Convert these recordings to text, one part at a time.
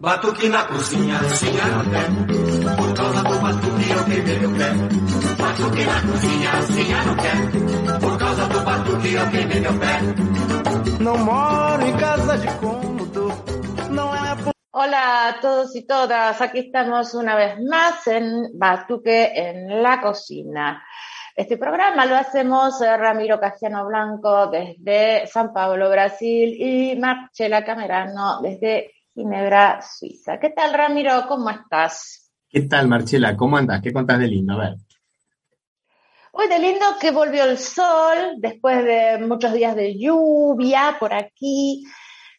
Batuque na cozinha, cozinha no quer. Por causa do batuque eu queimei meu pé. Batuque na cozinha, cozinha no quer. Por causa do batuque eu queimei meu pé. Não moro em casa de cômodo, não é por... Hola a todos y todas, aquí estamos una vez más en Batuque en la cocina. Este programa lo hacemos eh, Ramiro Castiano Blanco desde San Pablo, Brasil y Marcela Camerano desde Ginebra, Suiza. ¿Qué tal, Ramiro? ¿Cómo estás? ¿Qué tal, Marcela? ¿Cómo andas? ¿Qué contás de lindo? A ver. Hoy de lindo que volvió el sol después de muchos días de lluvia por aquí.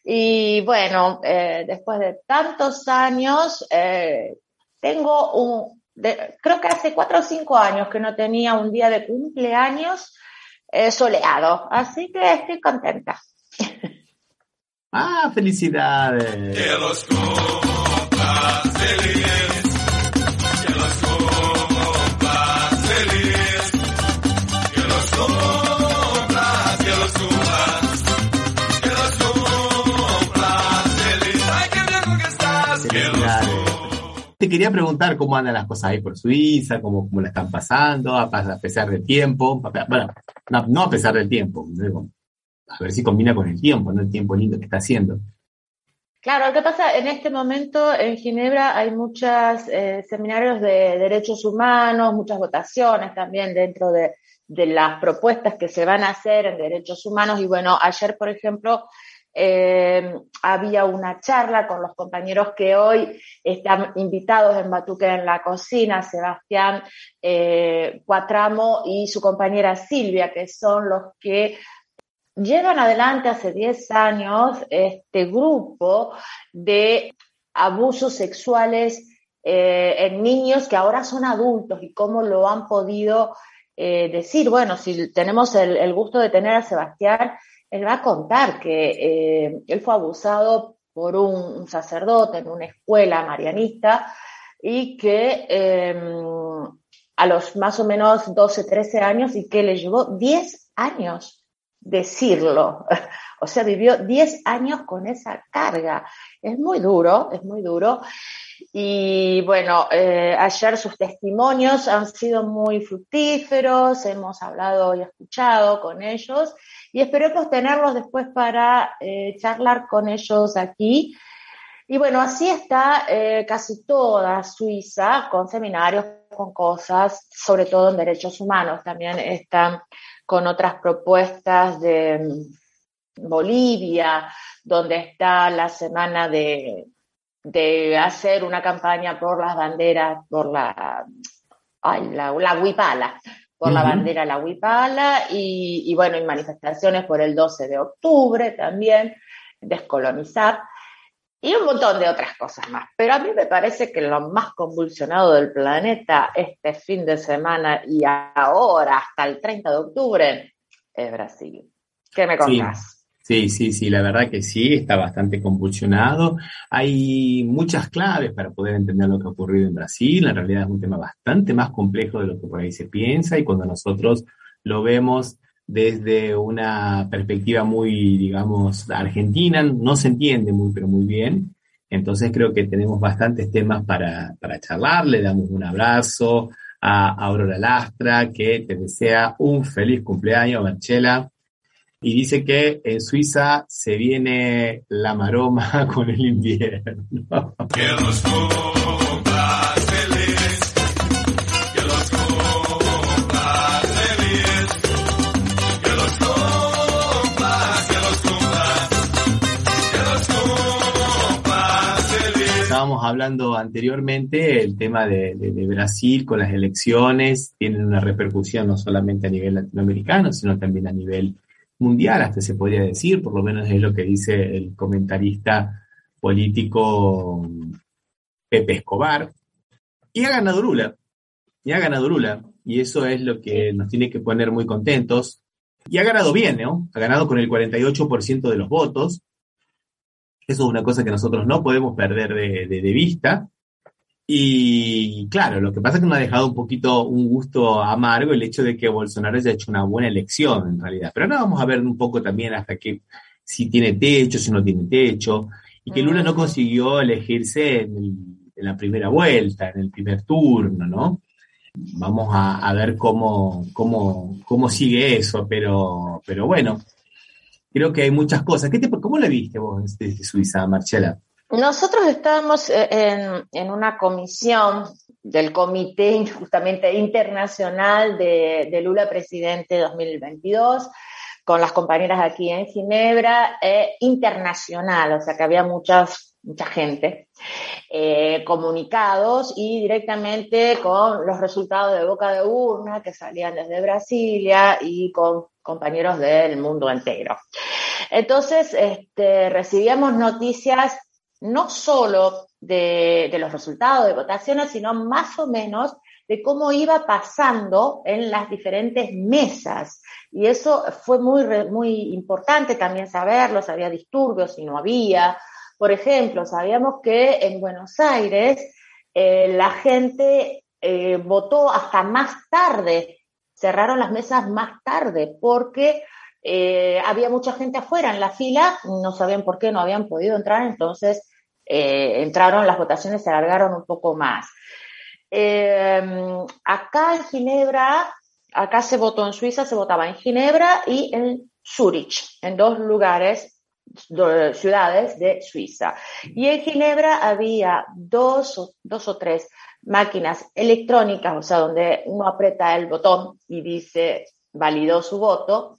Y bueno, eh, después de tantos años, eh, tengo un, de- creo que hace cuatro o cinco años que no tenía un día de cumpleaños eh, soleado. Así que estoy contenta. Ah, felicidades. Que los compras feliz. Que los compras feliz. Que los compras, que los compras. Que los compras feliz. Ay, qué viejo que estás. Que los. Te quería preguntar cómo andan las cosas ahí por Suiza, cómo, cómo la están pasando, a, pesar del tiempo. Bueno, no, no a pesar del tiempo, digo, a ver si combina con el tiempo, ¿no? El tiempo lindo que está haciendo. Claro, lo que pasa en este momento en Ginebra hay muchos seminarios de derechos humanos, muchas votaciones también dentro de, de las propuestas que se van a hacer en derechos humanos. Y bueno, ayer, por ejemplo, eh, había una charla con los compañeros que hoy están invitados en Batuque en la cocina, Sebastián eh, Cuatramo y su compañera Silvia, que son los que llevan adelante hace 10 años este grupo de abusos sexuales eh, en niños que ahora son adultos y cómo lo han podido eh, decir. Bueno, si tenemos el, gusto de tener a Sebastián, él va a contar que eh, él fue abusado por un, sacerdote en una escuela marianista y que eh, a los más o menos 12, 13 años y que le llevó 10 años decirlo. O sea, vivió 10 años con esa carga. Es muy duro, es muy duro. Y bueno, eh, ayer sus testimonios han sido muy fructíferos, hemos hablado y escuchado con ellos y esperemos tenerlos después para eh, charlar con ellos aquí. Y bueno, así está eh, casi toda Suiza, con seminarios, con cosas, sobre todo en derechos humanos. También están con otras propuestas de mm, Bolivia, donde está la semana de, de hacer una campaña por las banderas, por la, ay, la, la huipala, por la bandera la huipala y, y bueno, y manifestaciones por el 12 de octubre también, descolonizar y un montón de otras cosas más. Pero a mí me parece que lo más convulsionado del planeta este fin de semana y ahora hasta el 30 de octubre es Brasil. ¿Qué me contás? Sí, sí, sí, la verdad que sí, está bastante convulsionado. Hay muchas claves para poder entender lo que ha ocurrido en Brasil. En realidad es un tema bastante más complejo de lo que por ahí se piensa y cuando nosotros lo vemos desde una perspectiva muy, digamos, argentina, no se entiende muy, pero muy bien. Entonces creo que tenemos bastantes temas para, para charlar. Le damos un abrazo a Aurora Lastra, que te desea un feliz cumpleaños, Marcela. Y dice que en Suiza se viene la maroma con el invierno. Que compras Hablando anteriormente el tema de, de- de Brasil con las elecciones, tienen una repercusión no solamente a nivel latinoamericano, sino también a nivel mundial, hasta se podría decir, por lo menos es lo que dice el comentarista político Pepe Escobar, y ha ganado Lula, y ha ganado Lula, y eso es lo que nos tiene que poner muy contentos. Y ha ganado bien, ¿no? Ha ganado con el 48% de los votos. Eso es una cosa que nosotros no podemos perder de, de vista. Y claro, lo que pasa es que nos ha dejado un poquito un gusto amargo el hecho de que Bolsonaro haya hecho una buena elección en realidad. Pero ahora vamos a ver un poco también hasta que si tiene techo, si no tiene techo, y que Lula no consiguió elegirse en, la primera vuelta, en el primer turno, ¿no? Vamos a, ver cómo, cómo, cómo sigue eso, pero, pero bueno, creo que hay muchas cosas. ¿Qué te, ¿Cómo la viste vos desde Suiza, Marcela? Nosotros estábamos eh, en, en, una comisión del Comité justamente Internacional de, de, Lula Presidente 2022 con las compañeras aquí en Ginebra, eh, internacional, o sea que había muchas, mucha gente, eh, comunicados y directamente con los resultados de boca de urna que salían desde Brasilia y con compañeros del mundo entero. Entonces, este, recibíamos noticias no solo de, de, los resultados de votaciones, sino más o menos de cómo iba pasando en las diferentes mesas. Y eso fue muy, muy importante también saberlo, si había disturbios, si no había. Por ejemplo, sabíamos que en Buenos Aires eh, la gente eh, votó hasta más tarde, cerraron las mesas más tarde, porque eh, había mucha gente afuera en la fila, no sabían por qué no habían podido entrar, entonces entraron, las votaciones se alargaron un poco más. Acá en Ginebra, acá se votó en Suiza, se votaba en Ginebra y en Zurich, en dos lugares, ciudades de Suiza. Y en Ginebra había dos, dos o tres máquinas electrónicas, o sea, donde uno aprieta el botón y dice validó su voto,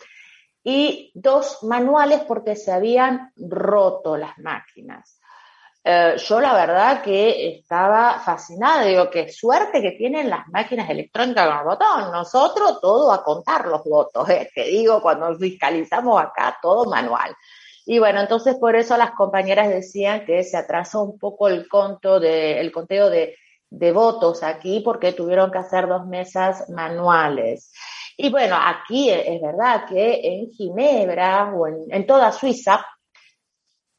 y dos manuales porque se habían roto las máquinas. Eh, yo la verdad que estaba fascinada, digo, qué suerte que tienen las máquinas electrónicas con el botón, nosotros todo a contar los votos, eh, te digo, cuando fiscalizamos acá todo manual. Y bueno, entonces por eso las compañeras decían que se atrasó un poco el conto de, el conteo de, de votos aquí porque tuvieron que hacer dos mesas manuales. Y bueno, aquí es verdad que en Ginebra o en, en toda Suiza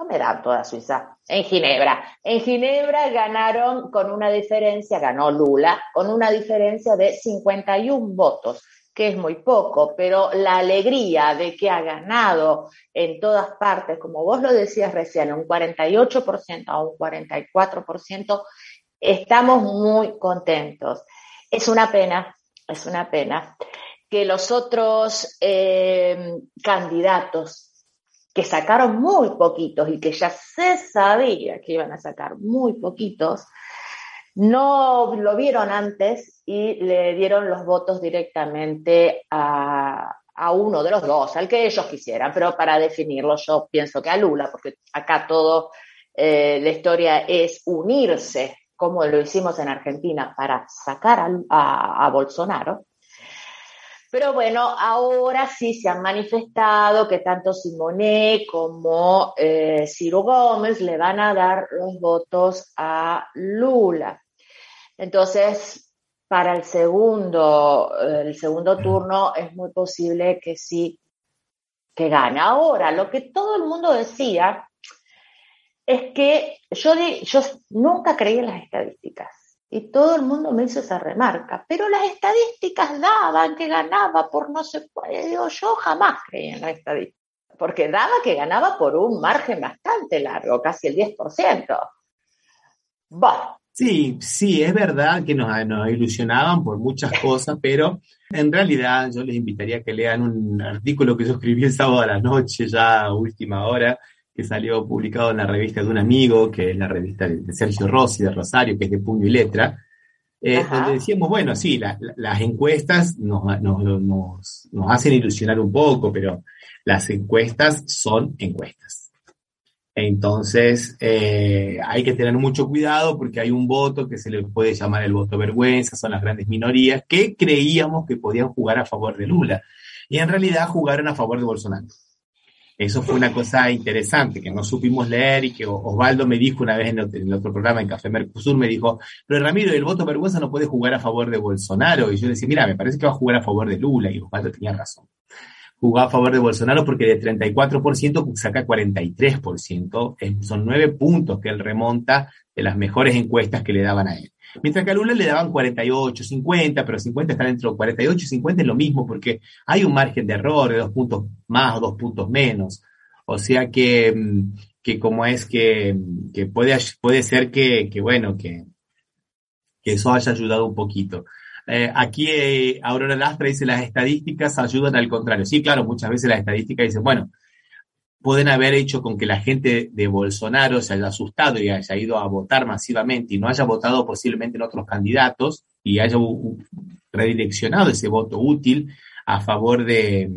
me da toda Suiza, en Ginebra. En Ginebra ganaron con una diferencia, ganó Lula, con una diferencia de 51 votos, que es muy poco, pero la alegría de que ha ganado en todas partes, como vos lo decías recién, un 48% a un 44%, estamos muy contentos. Es una pena, es una pena que los otros eh, candidatos que sacaron muy poquitos y que ya se sabía que iban a sacar muy poquitos, no lo vieron antes y le dieron los votos directamente a, a uno de los dos, al que ellos quisieran, pero para definirlo yo pienso que a Lula, porque acá todo, eh, la historia es unirse, como lo hicimos en Argentina, para sacar a, Bolsonaro. Pero bueno, ahora sí se han manifestado que tanto Simonet como eh, Ciro Gómez le van a dar los votos a Lula. Entonces, para el segundo, el segundo turno es muy posible que sí, que gane. Ahora, lo que todo el mundo decía es que yo, yo nunca creí en las estadísticas y todo el mundo me hizo esa remarca, pero las estadísticas daban que ganaba por no sé cuál. Digo, yo jamás creí en la estadística, porque daba que ganaba por un margen bastante largo, casi el 10%. Bueno. Sí, sí, es verdad que nos, nos ilusionaban por muchas cosas, pero en realidad yo les invitaría a que lean un artículo que yo escribí el sábado a la noche, ya a última hora, que salió publicado en la revista de un amigo, que es la revista de Sergio Rossi de Rosario, que es de puño y letra, eh, donde decíamos, bueno, sí, la, la, las encuestas nos, nos, nos, nos, hacen ilusionar un poco, pero las encuestas son encuestas. Entonces, eh, hay que tener mucho cuidado porque hay un voto que se le puede llamar el voto vergüenza, son las grandes minorías que creíamos que podían jugar a favor de Lula y en realidad jugaron a favor de Bolsonaro. Eso fue una cosa interesante que no supimos leer y que Osvaldo me dijo una vez en el otro programa, en Café Mercosur, me dijo, pero Ramiro, el voto vergüenza no puede jugar a favor de Bolsonaro. Y yo le decía, mira, me parece que va a jugar a favor de Lula. Y Osvaldo tenía razón. Jugó a favor de Bolsonaro porque de 34% saca 43%. Son nueve puntos que él remonta de las mejores encuestas que le daban a él. Mientras que a Lula le daban 48, 50, pero 50 está dentro de 48 y 50 es lo mismo porque hay un margen de error de dos puntos más o dos puntos menos. O sea que, mm, que como es que, que puede, puede ser que, que bueno, que, que eso haya ayudado un poquito. Eh, aquí eh, Aurora Lastra dice las estadísticas ayudan al contrario. Sí, claro, muchas veces las estadísticas dicen, bueno, pueden haber hecho con que la gente de Bolsonaro se haya asustado y haya ido a votar masivamente y no haya votado posiblemente en otros candidatos y haya redireccionado ese voto útil a favor de,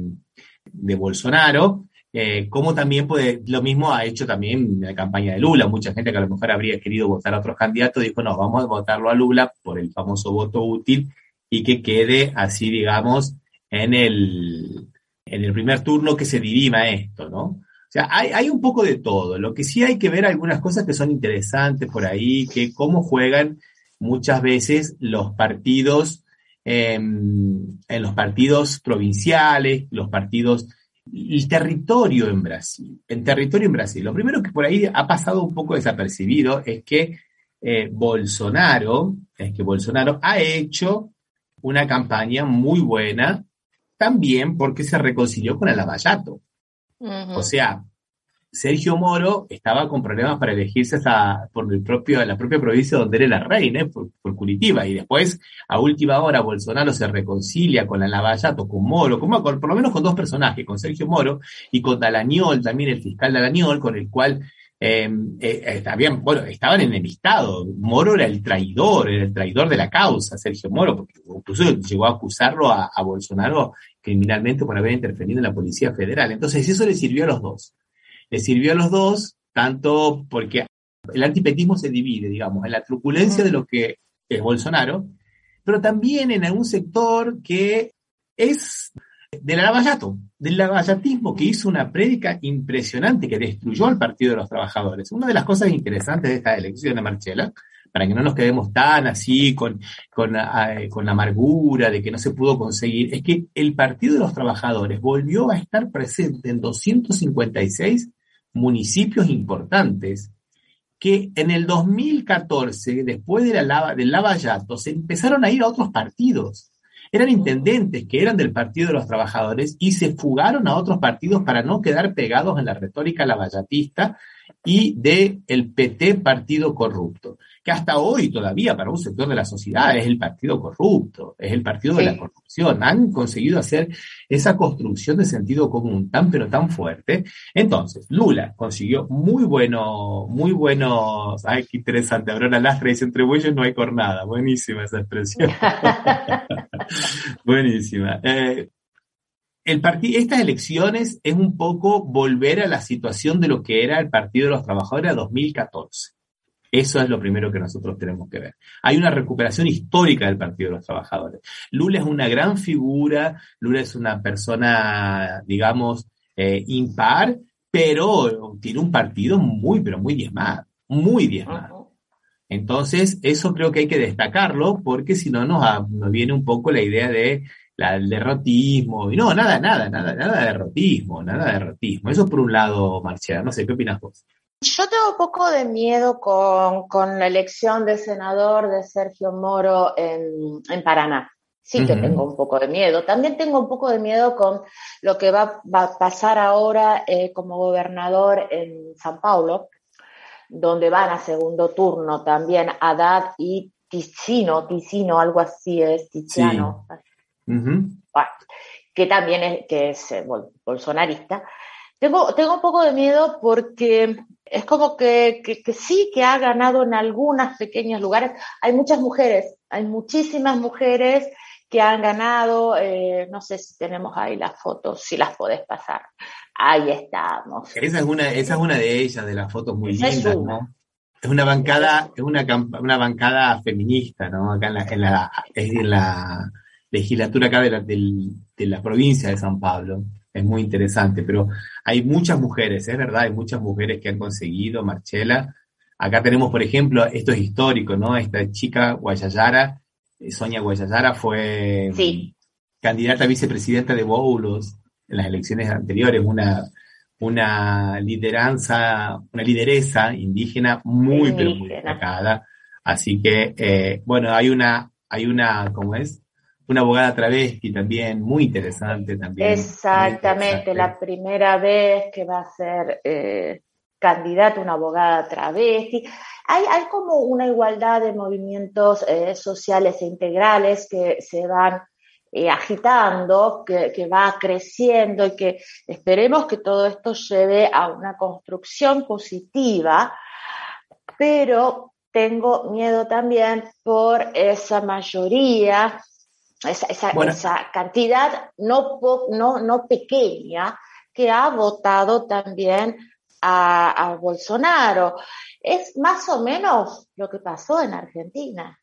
Bolsonaro, eh, como también puede, lo mismo ha hecho también la campaña de Lula. Mucha gente que a lo mejor habría querido votar a otros candidatos dijo, no, vamos a votarlo a Lula por el famoso voto útil y que quede así, digamos, en el, en el primer turno que se dirima esto, ¿no? O sea, hay, hay, un poco de todo. Lo que sí hay que ver algunas cosas que son interesantes por ahí, que cómo juegan muchas veces los partidos, eh, en los partidos provinciales, los partidos, el territorio en Brasil. El territorio en Brasil. Lo primero que por ahí ha pasado un poco desapercibido es que eh, Bolsonaro, es que Bolsonaro ha hecho una campaña muy buena también porque se reconcilió con el Lavallato. O sea, Sergio Moro estaba con problemas para elegirse por el propio, la propia provincia donde era la reina, por, Curitiba, y después, a última hora, Bolsonaro se reconcilia con la Lavallato, con Moro, con, por lo menos con dos personajes, con Sergio Moro y con Dalañol, también el fiscal Dalañol, con el cual em, eh, eh, bueno, estaban enemistados. Moro era el traidor, era el traidor de la causa, Sergio Moro, porque incluso llegó a acusarlo a Bolsonaro criminalmente por haber intervenido en la Policía Federal. Entonces, eso le sirvió a los dos. Le sirvió a los dos, tanto porque el antipetismo se divide, digamos, en la truculencia de lo que es Bolsonaro, pero también en algún sector que es del lavallato, del lavallatismo, que hizo una prédica impresionante que destruyó al Partido de los Trabajadores. Una de las cosas interesantes de esta elección de Marchela para que no nos quedemos tan así con, con, eh, con, la amargura de que no se pudo conseguir, es que el Partido de los Trabajadores volvió a estar presente en 256 municipios importantes que en el 2014, después de la lava, del lavallato, se empezaron a ir a otros partidos. Eran intendentes que eran del Partido de los Trabajadores y se fugaron a otros partidos para no quedar pegados en la retórica lavallatista y del el PT Partido Corrupto que hasta hoy todavía para un sector de la sociedad es el partido corrupto, es el partido de la corrupción. Han conseguido hacer esa construcción de sentido común tan pero tan fuerte. Entonces, Lula consiguió muy bueno, muy buenos, ay, qué interesante, Aurora Lastra dice, entre bueyes no hay cornada. Buenísima esa expresión. Buenísima. Eh, el estas elecciones es un poco volver a la situación de lo que era el Partido de los Trabajadores a 2014. Eso es lo primero que nosotros tenemos que ver. Hay una recuperación histórica del Partido de los Trabajadores. Lula es una gran figura, Lula es una persona, digamos, eh, impar, pero tiene un partido muy, pero muy diezmado, muy diezmado. Entonces, eso creo que hay que destacarlo porque si no nos, nos viene un poco la idea de la, derrotismo. Y no, nada, nada, nada, nada de derrotismo, nada de derrotismo. Eso por un lado, Marcial. No sé, ¿qué opinas vos? Yo tengo un poco de miedo con, con la elección de senador de Sergio Moro en, en Paraná. Sí que tengo un poco de miedo. También tengo un poco de miedo con lo que va, va a pasar ahora eh, como gobernador en San Paulo, donde van a segundo turno también Haddad y Ticino, Ticino, algo así es, Tiziano. Que también es, que es eh, bolsonarista. Tengo, tengo un poco de miedo porque es como que, que, sí que ha ganado en algunos pequeños lugares. Hay muchas mujeres, hay muchísimas mujeres que han ganado, eh, no sé si tenemos ahí las fotos, si las podés pasar. Ahí estamos. Esa es una, esa es una de ellas, de las fotos muy lindas, es una. ¿no? Es una bancada, es una, una bancada feminista, ¿no? Acá en la, en la, en la legislatura acá de la, de la provincia de San Pablo. es muy interesante, pero hay muchas mujeres, es verdad, hay muchas mujeres que han conseguido, Marchela. Acá tenemos, por ejemplo, esto es histórico, ¿no? Esta chica Guayayara, eh, Sonia Guayayara fue candidata a vicepresidenta de Boulos en las elecciones anteriores, una, una lideranza, una lideresa indígena muy, pero muy destacada. Así que, eh, bueno, hay una, hay una, ¿cómo es? Una abogada travesti también, muy interesante también. Exactamente, la primera vez que va a ser eh, candidata una abogada travesti. Hay, hay como una igualdad de movimientos eh, sociales e integrales que se van eh, agitando, que, que, va creciendo y que esperemos que todo esto lleve a una construcción positiva, pero tengo miedo también por esa mayoría esa, esa, cantidad no, no, no pequeña que ha votado también a, Bolsonaro. Es más o menos lo que pasó en Argentina.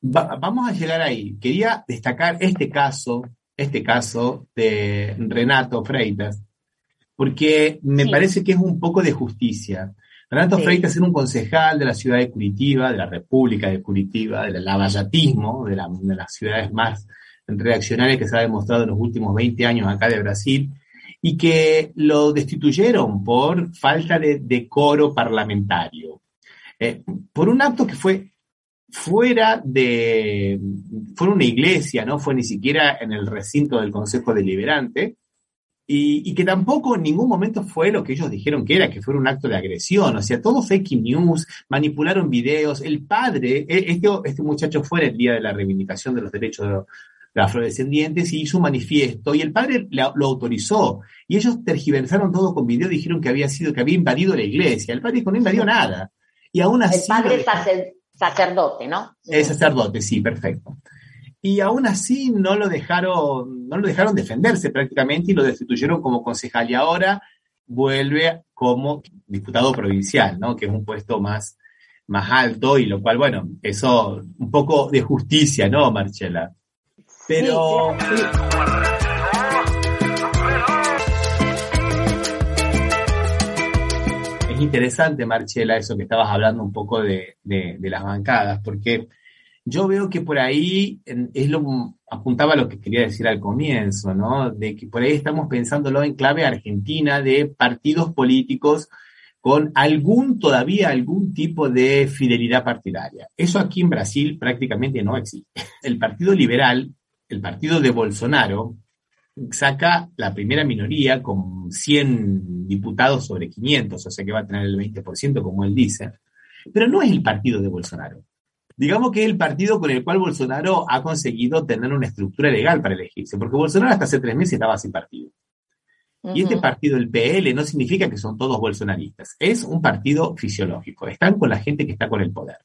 vamos a llegar ahí. Quería destacar este caso, este caso de Renato Freitas, porque me parece que es un poco de justicia. Renato Freitas era un concejal de la ciudad de Curitiba, de la República de Curitiba, del lavallatismo, de, de las ciudades más reaccionarias que se ha demostrado en los últimos 20 años acá de Brasil, y que lo destituyeron por falta de decoro parlamentario. Eh, por un acto que fue fuera de, fue una iglesia, no fue ni siquiera en el recinto del Consejo Deliberante, y, que tampoco en ningún momento fue lo que ellos dijeron que era, que fue un acto de agresión, o sea, todo fake news, manipularon videos, el padre, e, este, este muchacho fue el día de la reivindicación de los derechos de los, afrodescendientes y hizo un manifiesto y el padre lo, autorizó. Y ellos tergiversaron todo con video, dijeron que había sido, que había invadido la iglesia, el padre dijo no invadió nada. Y aún así... El padre es sacerdote, ¿no? Es sacerdote, sí, perfecto y aún así no lo dejaron, no lo dejaron defenderse prácticamente y lo destituyeron como concejal y ahora vuelve como diputado provincial, ¿no? Que es un puesto más, más alto y lo cual, bueno, eso un poco de justicia, ¿no, Marcela? Pero... Es interesante, Marcela, eso que estabas hablando un poco de, de las bancadas, porque yo veo que por ahí es lo apuntaba a lo que quería decir al comienzo, ¿no? De que por ahí estamos pensándolo en clave argentina de partidos políticos con algún, todavía algún tipo de fidelidad partidaria. Eso aquí en Brasil prácticamente no existe. El Partido Liberal, el partido de Bolsonaro, saca la primera minoría con 100 diputados sobre 500, o sea que va a tener el 20%, como él dice, pero no es el partido de Bolsonaro digamos que es el partido con el cual Bolsonaro ha conseguido tener una estructura legal para elegirse, porque Bolsonaro hasta hace tres meses estaba sin partido. Y este partido, el PL, no significa que son todos bolsonaristas, es un partido fisiológico, están con la gente que está con el poder.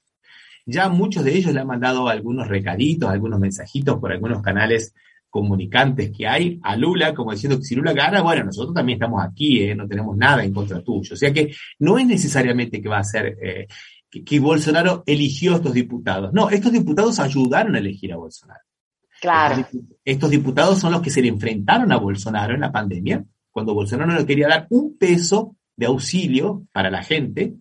Ya muchos de ellos le han mandado algunos recaditos, algunos mensajitos por algunos canales comunicantes que hay a Lula, como diciendo que si Lula gana, bueno, nosotros también estamos aquí, ¿eh? no tenemos nada en contra tuyo. O sea que no es necesariamente que va a ser eh, que, Bolsonaro eligió a estos diputados. No, estos diputados ayudaron a elegir a Bolsonaro. Claro. Estos, diputados son los que se le enfrentaron a Bolsonaro en la pandemia, cuando Bolsonaro no quería dar un peso de auxilio para la gente,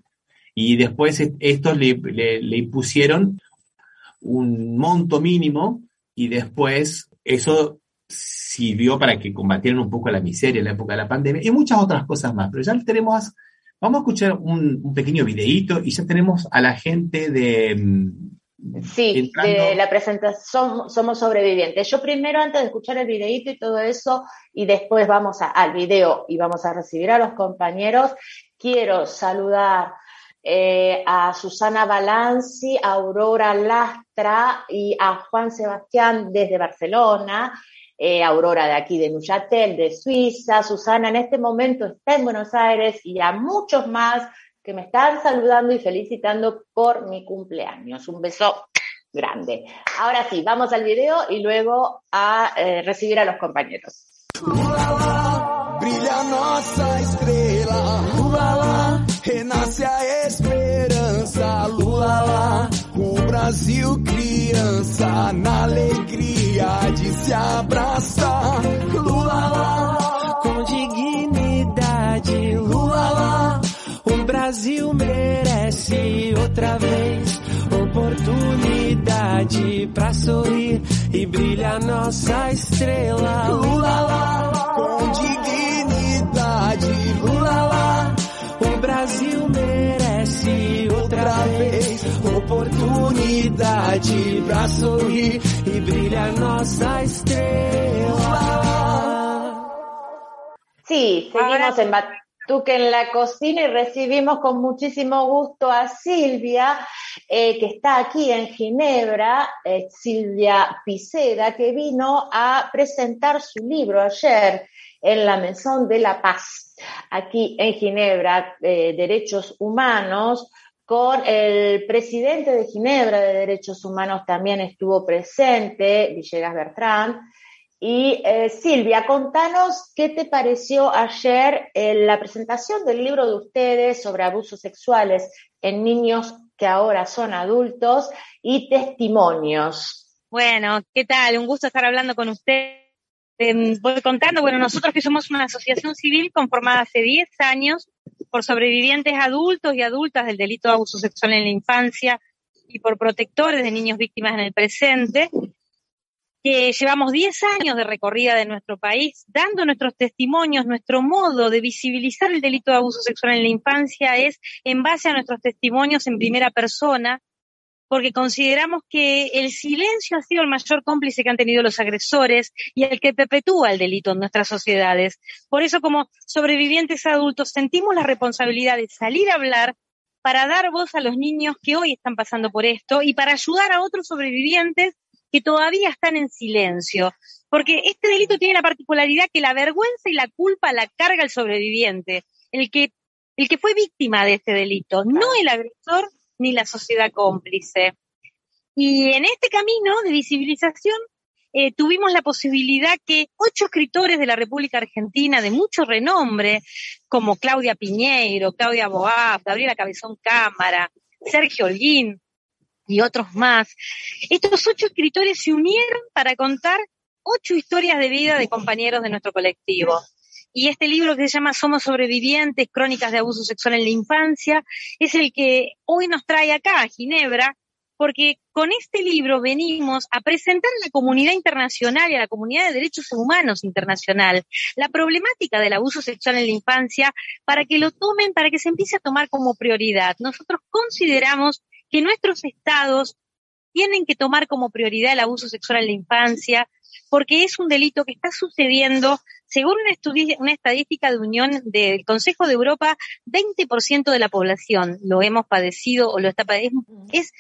y después estos le, le impusieron un monto mínimo y después eso sirvió para que combatieran un poco la miseria en la época de la pandemia y muchas otras cosas más. Pero ya tenemos Vamos a escuchar un, pequeño videíto y ya tenemos a la gente de... Mm, sí, de la presentación Somos Sobrevivientes. Yo primero, antes de escuchar el videíto y todo eso, y después vamos al video y vamos a recibir a los compañeros, quiero saludar eh, a Susana Balanci, a Aurora Lastra y a Juan Sebastián desde Barcelona, eh, Aurora de aquí de Nuyatel, de Suiza, Susana en este momento está en Buenos Aires y a muchos más que me están saludando y felicitando por mi cumpleaños. Un beso grande. Ahora sí, vamos al video y luego a eh, recibir a los compañeros. Brilla nossa estrela, renasce a esperança, o Brasil criança, na alegria de se abraçar. Lula lá, com dignidade. Lula lá, o Brasil merece outra vez oportunidade para sorrir e brilha nossa estrela. Lula lá, com dignidade. Lula lá, o Brasil merece outra vez oportunidade pra sorrir e nossa estrela. Sí, seguimos en Batuque en la cocina y recibimos con muchísimo gusto a Silvia, eh, que está aquí en Ginebra, eh, Silvia Piceda, que vino a presentar su libro ayer en la Maison de la Paz, aquí en Ginebra, eh, Derechos Humanos, con el presidente de Ginebra de Derechos Humanos también estuvo presente, Villegas Bertrand, y eh, Silvia, contanos qué te pareció ayer en la presentación del libro de ustedes sobre abusos sexuales en niños que ahora son adultos y testimonios. Bueno, ¿qué tal? Un gusto estar hablando con usted. voy contando, bueno, nosotros que somos una asociación civil conformada hace 10 años por sobrevivientes adultos y adultas del delito de abuso sexual en la infancia y por protectores de niños víctimas en el presente, que llevamos 10 años de recorrida de nuestro país, dando nuestros testimonios, nuestro modo de visibilizar el delito de abuso sexual en la infancia es en base a nuestros testimonios en primera persona, porque consideramos que el silencio ha sido el mayor cómplice que han tenido los agresores y el que perpetúa el delito en nuestras sociedades. Por eso, como sobrevivientes adultos, sentimos la responsabilidad de salir a hablar para dar voz a los niños que hoy están pasando por esto y para ayudar a otros sobrevivientes que todavía están en silencio, porque este delito tiene la particularidad que la vergüenza y la culpa la carga el sobreviviente, el que, el que fue víctima de este delito, no el agresor ni la sociedad cómplice. Y en este camino de visibilización eh, tuvimos la posibilidad que ocho escritores de la República Argentina de mucho renombre, como Claudia Piñeiro, Claudia Boaf, Gabriela Cabezón Cámara, Sergio Holguín, y otros más. Estos ocho escritores se unieron para contar ocho historias de vida de compañeros de nuestro colectivo. Y este libro que se llama Somos sobrevivientes, crónicas de abuso sexual en la infancia, es el que hoy nos trae acá a Ginebra, porque con este libro venimos a presentar a la comunidad internacional y a la comunidad de derechos humanos internacional la problemática del abuso sexual en la infancia para que lo tomen, para que se empiece a tomar como prioridad. Nosotros consideramos que nuestros estados tienen que tomar como prioridad el abuso sexual en la infancia, porque es un delito que está sucediendo, según una, una estadística de Unión del Consejo de Europa, 20% de la población lo hemos padecido o lo está padeciendo. Es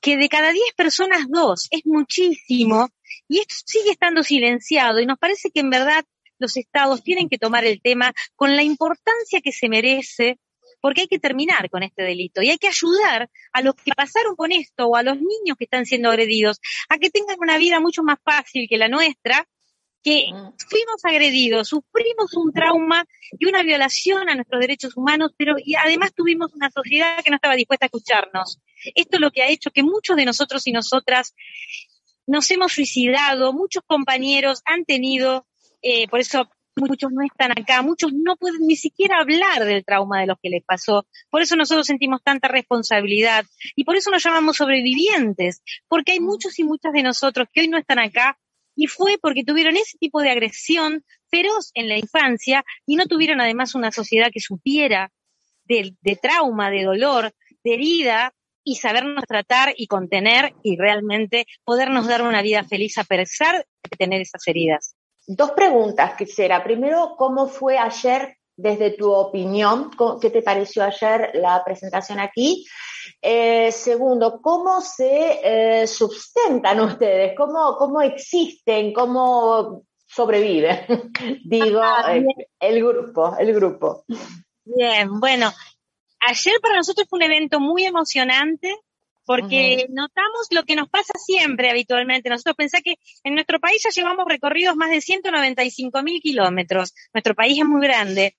que de cada 10 personas, dos, es muchísimo, y esto sigue estando silenciado, y nos parece que en verdad los estados tienen que tomar el tema con la importancia que se merece porque hay que terminar con este delito y hay que ayudar a los que pasaron con esto o a los niños que están siendo agredidos a que tengan una vida mucho más fácil que la nuestra, que mm. fuimos agredidos, sufrimos un trauma y una violación a nuestros derechos humanos, pero y además tuvimos una sociedad que no estaba dispuesta a escucharnos. Esto es lo que ha hecho que muchos de nosotros y nosotras nos hemos suicidado, muchos compañeros han tenido, eh, por eso muchos no están acá, muchos no pueden ni siquiera hablar del trauma de lo que les pasó. Por eso nosotros sentimos tanta responsabilidad y por eso nos llamamos sobrevivientes, porque hay muchos y muchas de nosotros que hoy no están acá y fue porque tuvieron ese tipo de agresión feroz en la infancia y no tuvieron además una sociedad que supiera de, de trauma, de dolor, de herida y sabernos tratar y contener y realmente podernos dar una vida feliz a pesar de tener esas heridas dos preguntas quisiera. Primero, ¿cómo fue ayer desde tu opinión? ¿Qué te pareció ayer la presentación aquí? Eh, segundo, ¿cómo se eh, sustentan ustedes? ¿Cómo, ¿Cómo existen? ¿Cómo sobreviven? Digo, ah, eh, el grupo, el grupo. Bien, bueno, ayer para nosotros fue un evento muy emocionante porque notamos lo que nos pasa siempre habitualmente. Nosotros pensamos que en nuestro país ya llevamos recorridos más de 195 mil kilómetros. Nuestro país es muy grande.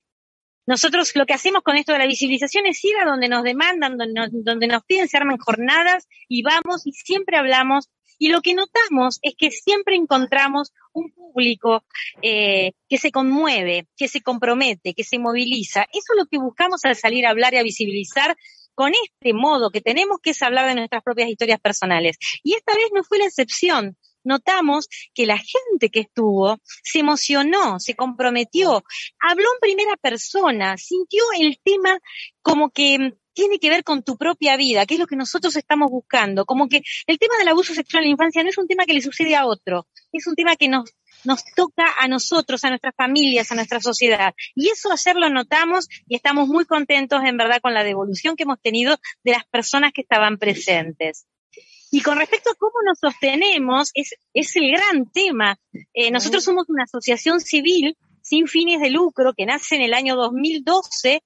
Nosotros lo que hacemos con esto de la visibilización es ir a donde nos demandan, donde nos, donde nos piden, se arman jornadas y vamos y siempre hablamos Y lo que notamos es que siempre encontramos un público eh, que se conmueve, que se compromete, que se moviliza. Eso es lo que buscamos al salir a hablar y a visibilizar con este modo que tenemos, que es hablar de nuestras propias historias personales. Y esta vez no fue la excepción notamos que la gente que estuvo se emocionó, se comprometió, habló en primera persona, sintió el tema como que tiene que ver con tu propia vida, que es lo que nosotros estamos buscando. Como que el tema del abuso sexual en la infancia no es un tema que le sucede a otro, es un tema que nos, nos toca a nosotros, a nuestras familias, a nuestra sociedad. Y eso ayer lo notamos y estamos muy contentos, en verdad, con la devolución que hemos tenido de las personas que estaban presentes. Y con respecto a cómo nos sostenemos, es, es el gran tema. Eh, nosotros somos una asociación civil sin fines de lucro que nace en el año 2012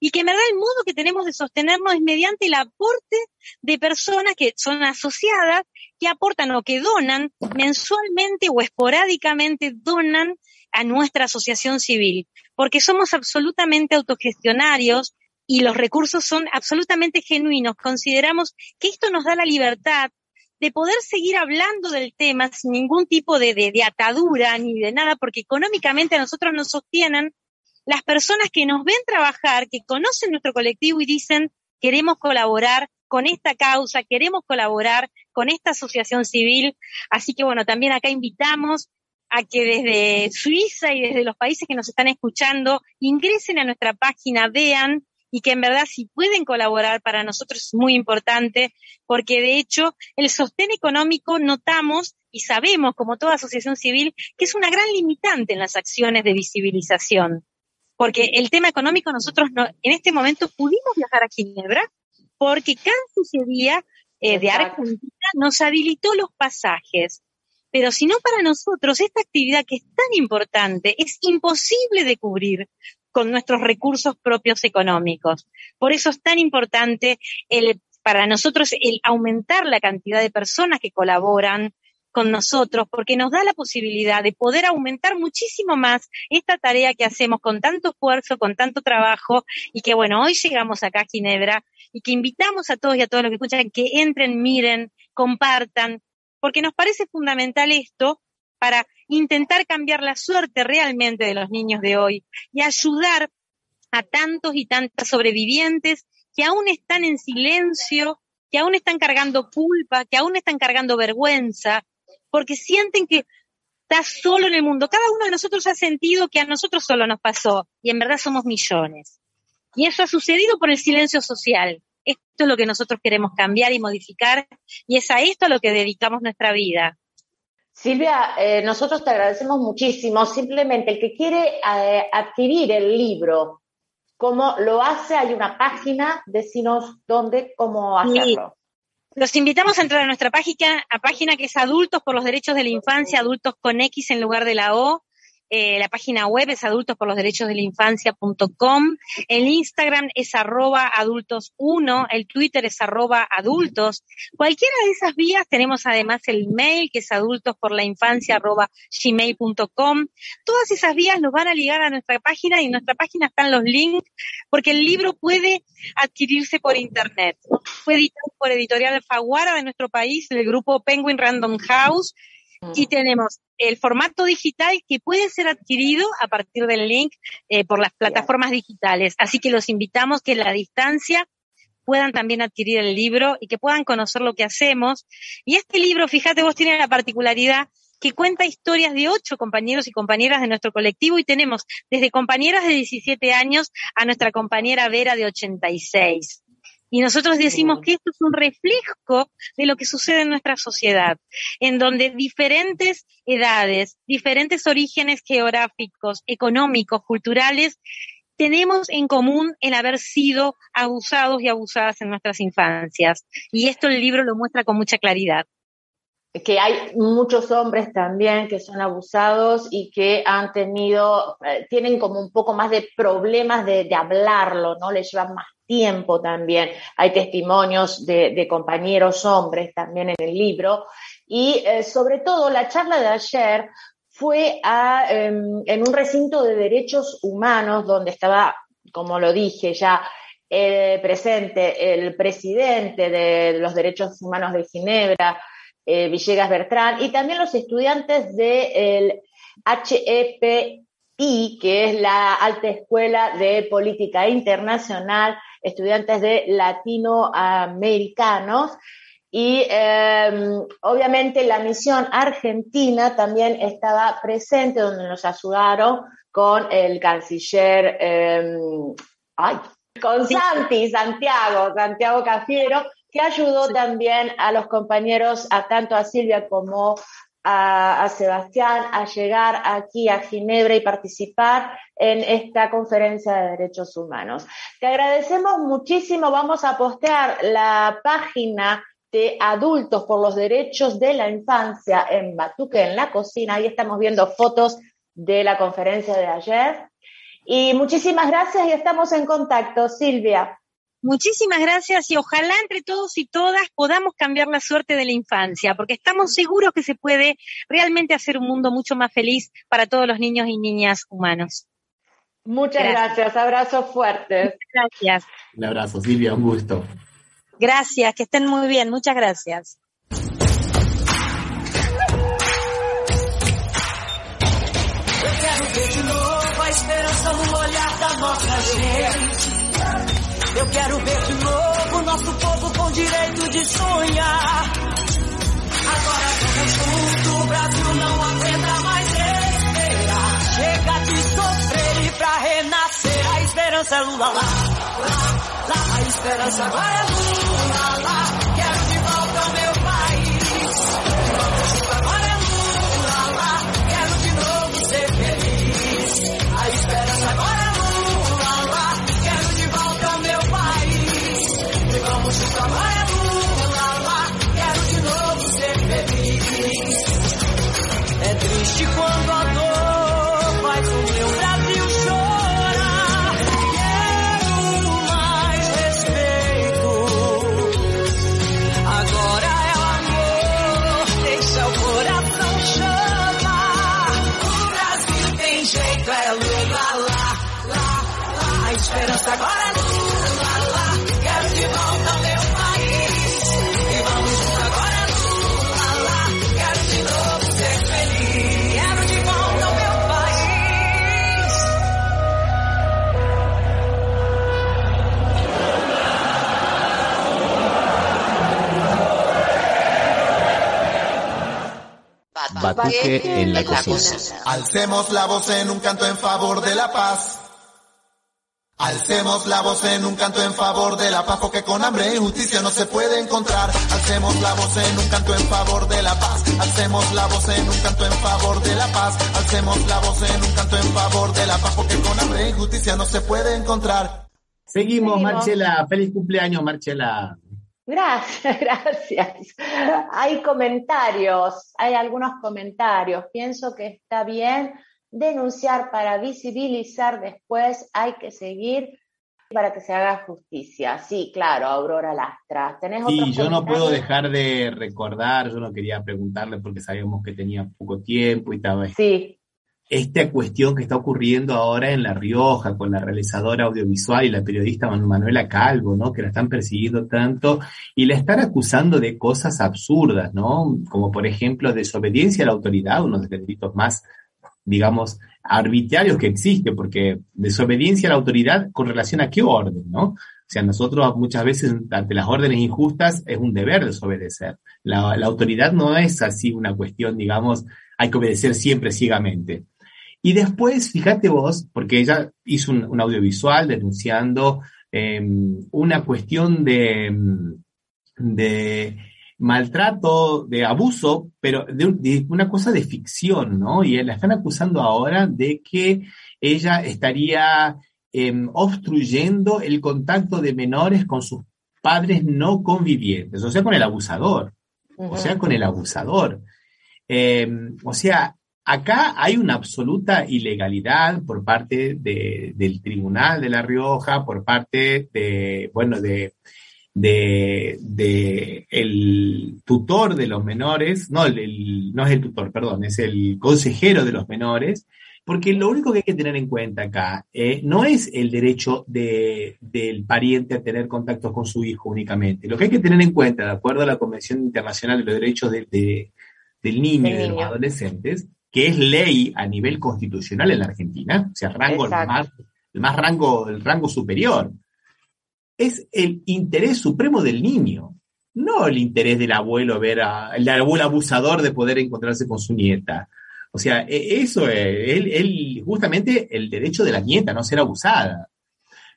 y que en verdad el modo que tenemos de sostenernos es mediante el aporte de personas que son asociadas, que aportan o que donan mensualmente o esporádicamente donan a nuestra asociación civil, porque somos absolutamente autogestionarios y los recursos son absolutamente genuinos. Consideramos que esto nos da la libertad de poder seguir hablando del tema sin ningún tipo de, de, atadura ni de nada, porque económicamente a nosotros nos sostienen las personas que nos ven trabajar, que conocen nuestro colectivo y dicen, queremos colaborar con esta causa, queremos colaborar con esta asociación civil. Así que bueno, también acá invitamos a que desde Suiza y desde los países que nos están escuchando ingresen a nuestra página, vean y que en verdad si pueden colaborar para nosotros es muy importante porque de hecho el sostén económico notamos y sabemos como toda asociación civil que es una gran limitante en las acciones de visibilización porque el tema económico nosotros no, en este momento pudimos viajar a Ginebra porque Cancillería eh, de Argentina nos habilitó los pasajes. Pero si no para nosotros, esta actividad que es tan importante es imposible de cubrir con nuestros recursos propios económicos. Por eso es tan importante el, para nosotros el aumentar la cantidad de personas que colaboran, con nosotros porque nos da la posibilidad de poder aumentar muchísimo más esta tarea que hacemos con tanto esfuerzo, con tanto trabajo y que bueno, hoy llegamos acá a Ginebra y que invitamos a todos y a todos los que escuchan que entren, miren, compartan, porque nos parece fundamental esto para intentar cambiar la suerte realmente de los niños de hoy y ayudar a tantos y tantas sobrevivientes que aún están en silencio, que aún están cargando culpa, que aún están cargando vergüenza, porque sienten que estás solo en el mundo. Cada uno de nosotros ha sentido que a nosotros solo nos pasó y en verdad somos millones. Y eso ha sucedido por el silencio social. Esto es lo que nosotros queremos cambiar y modificar y es a esto a lo que dedicamos nuestra vida. Silvia, eh, nosotros te agradecemos muchísimo. Simplemente el que quiere eh, adquirir el libro, ¿cómo lo hace? Hay una página, decinos dónde, cómo hacerlo. Los invitamos a entrar a nuestra página, a página que es Adultos por los Derechos de la Infancia, Adultos con X en lugar de la O. Eh, la página web es adultos por los derechos de la infancia.com. El Instagram es arroba adultos1. El Twitter es arroba adultos. Cualquiera de esas vías tenemos además el mail que es adultos arroba gmail.com. Todas esas vías nos van a ligar a nuestra página y en nuestra página están los links porque el libro puede adquirirse por internet. Fue editado por Editorial Alfaguara de nuestro país, del grupo Penguin Random House y tenemos el formato digital que puede ser adquirido a partir del link eh, por las plataformas digitales. Así que los invitamos que en la distancia puedan también adquirir el libro y que puedan conocer lo que hacemos. Y este libro, fíjate, vos tiene la particularidad que cuenta historias de ocho compañeros y compañeras de nuestro colectivo y tenemos desde compañeras de 17 años a nuestra compañera Vera de 86. Y nosotros decimos que esto es un reflejo de lo que sucede en nuestra sociedad, en donde diferentes edades, diferentes orígenes geográficos, económicos, culturales, tenemos en común el haber sido abusados y abusadas en nuestras infancias. Y esto el libro lo muestra con mucha claridad que hay muchos hombres también que son abusados y que han tenido, eh, tienen como un poco más de problemas de, hablarlo, ¿no? Les llevan más tiempo también. Hay testimonios de, compañeros hombres también en el libro. Y eh, sobre todo la charla de ayer fue eh, en un recinto de derechos humanos donde estaba, como lo dije ya, presente el presidente de los derechos humanos de Ginebra, eh, Villegas Bertrán y también los estudiantes del HEPI, que es la Alta Escuela de Política Internacional, estudiantes de latinoamericanos. Y em, obviamente la misión argentina también estaba presente, donde nos ayudaron con el canciller, em, ay, con Santi, Santiago, Santiago Cafiero, que ayudó también a los compañeros, a tanto a Silvia como a, Sebastián, a llegar aquí a Ginebra y participar en esta conferencia de derechos humanos. Te agradecemos muchísimo. Vamos a postear la página de adultos por los derechos de la infancia en Batuque, en la cocina. Ahí estamos viendo fotos de la conferencia de ayer. Y muchísimas gracias y estamos en contacto, Silvia. Muchísimas gracias y ojalá entre todos y todas podamos cambiar la suerte de la infancia, porque estamos seguros que se puede realmente hacer un mundo mucho más feliz para todos los niños y niñas humanos. Muchas gracias, abrazos fuertes. Gracias. Un abrazo, Silvia, un gusto. Gracias, que estén muy bien, muchas gracias. Eu quero ver de novo nosso povo com direito de sonhar. Agora vamos junto, o Brasil não aguenta mais esperar. Chega de sofrer e pra renascer a esperança é Lula lá, lá, lá. A esperança agora é Lula vamos Batuque en la cocina. Alcemos la voz en un canto en favor de la paz. Alcemos la voz en un canto en favor de la paz, porque con hambre e injusticia no se puede encontrar. Alcemos la voz en un canto en favor de la paz. Alcemos la voz en un canto en favor de la paz. Alcemos la voz en un canto en favor de la paz, porque con hambre e injusticia no se puede encontrar. Seguimos, Seguimos. Marcela. Feliz cumpleaños, Marcela. Gracias, gracias. Hay comentarios, hay algunos comentarios. Pienso que está bien denunciar para visibilizar después, hay que seguir para que se haga justicia. Sí, claro, Aurora Lastra. ¿Tenés Sí, yo no puedo dejar de recordar, yo no quería preguntarle porque sabíamos que tenía poco tiempo y estaba Sí, esta cuestión que está ocurriendo ahora en La Rioja con la realizadora audiovisual y la periodista Manu- Manuela Calvo, ¿no? Que la están persiguiendo tanto y la están acusando de cosas absurdas, ¿no? Como por ejemplo desobediencia a la autoridad, uno de los delitos más, digamos, arbitrarios que existe, porque desobediencia a la autoridad con relación a qué orden, ¿no? O sea, nosotros muchas veces ante las órdenes injustas es un deber desobedecer. La autoridad no es así una cuestión, digamos, hay que obedecer siempre ciegamente. Y después, fíjate vos, porque ella hizo un, un audiovisual denunciando eh, una cuestión de, em, de maltrato, de abuso, pero de, un- de una cosa de ficción, ¿no? Y la están acusando ahora de que ella estaría em, obstruyendo el contacto de menores con sus padres no convivientes, o sea, con el abusador, o sea, con el abusador. Eh, o sea, acá hay una absoluta ilegalidad por parte de- del Tribunal de La Rioja, por parte de, bueno, de, de, de el tutor de los menores, no, el- no es el tutor, perdón, es el consejero de los menores, Porque lo único que hay que tener en cuenta acá eh, no es el derecho de- del pariente a tener contactos con su hijo únicamente. Lo que hay que tener en cuenta, de acuerdo a la Convención Internacional de los Derechos de- de- del Niño y de los adolescentes, que es ley a nivel constitucional en la Argentina, o sea, rango Exacto. más, el más rango, el rango superior, es el interés supremo del niño, no el interés del abuelo ver a, el abuelo abusador de poder encontrarse con su nieta. O sea, e- eso es, él, él- justamente el derecho de la nieta, no ser abusada.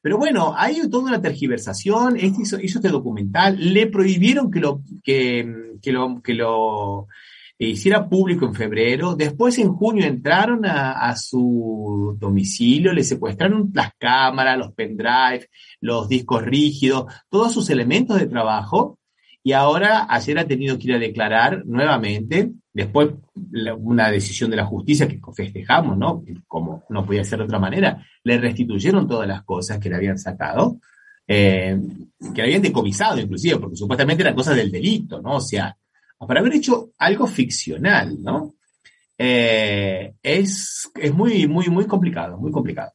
Pero bueno, hay toda una tergiversación, este hizo, hizo este documental, le prohibieron que lo, que, que lo, que lo hiciera público en febrero, después en junio entraron a, a su domicilio, le secuestraron las cámaras, los pendrive, los discos rígidos, todos sus elementos de trabajo, y ahora ayer ha tenido que ir a declarar nuevamente, después la- una decisión de la justicia que festejamos, ¿no? Como no podía ser de otra manera, le restituyeron todas las cosas que le habían sacado, eh, que le habían decomisado inclusive, porque supuestamente eran cosas del delito, ¿no? O sea, para haber hecho algo ficcional, ¿no? Eh, es, es muy, muy, muy complicado, muy complicado.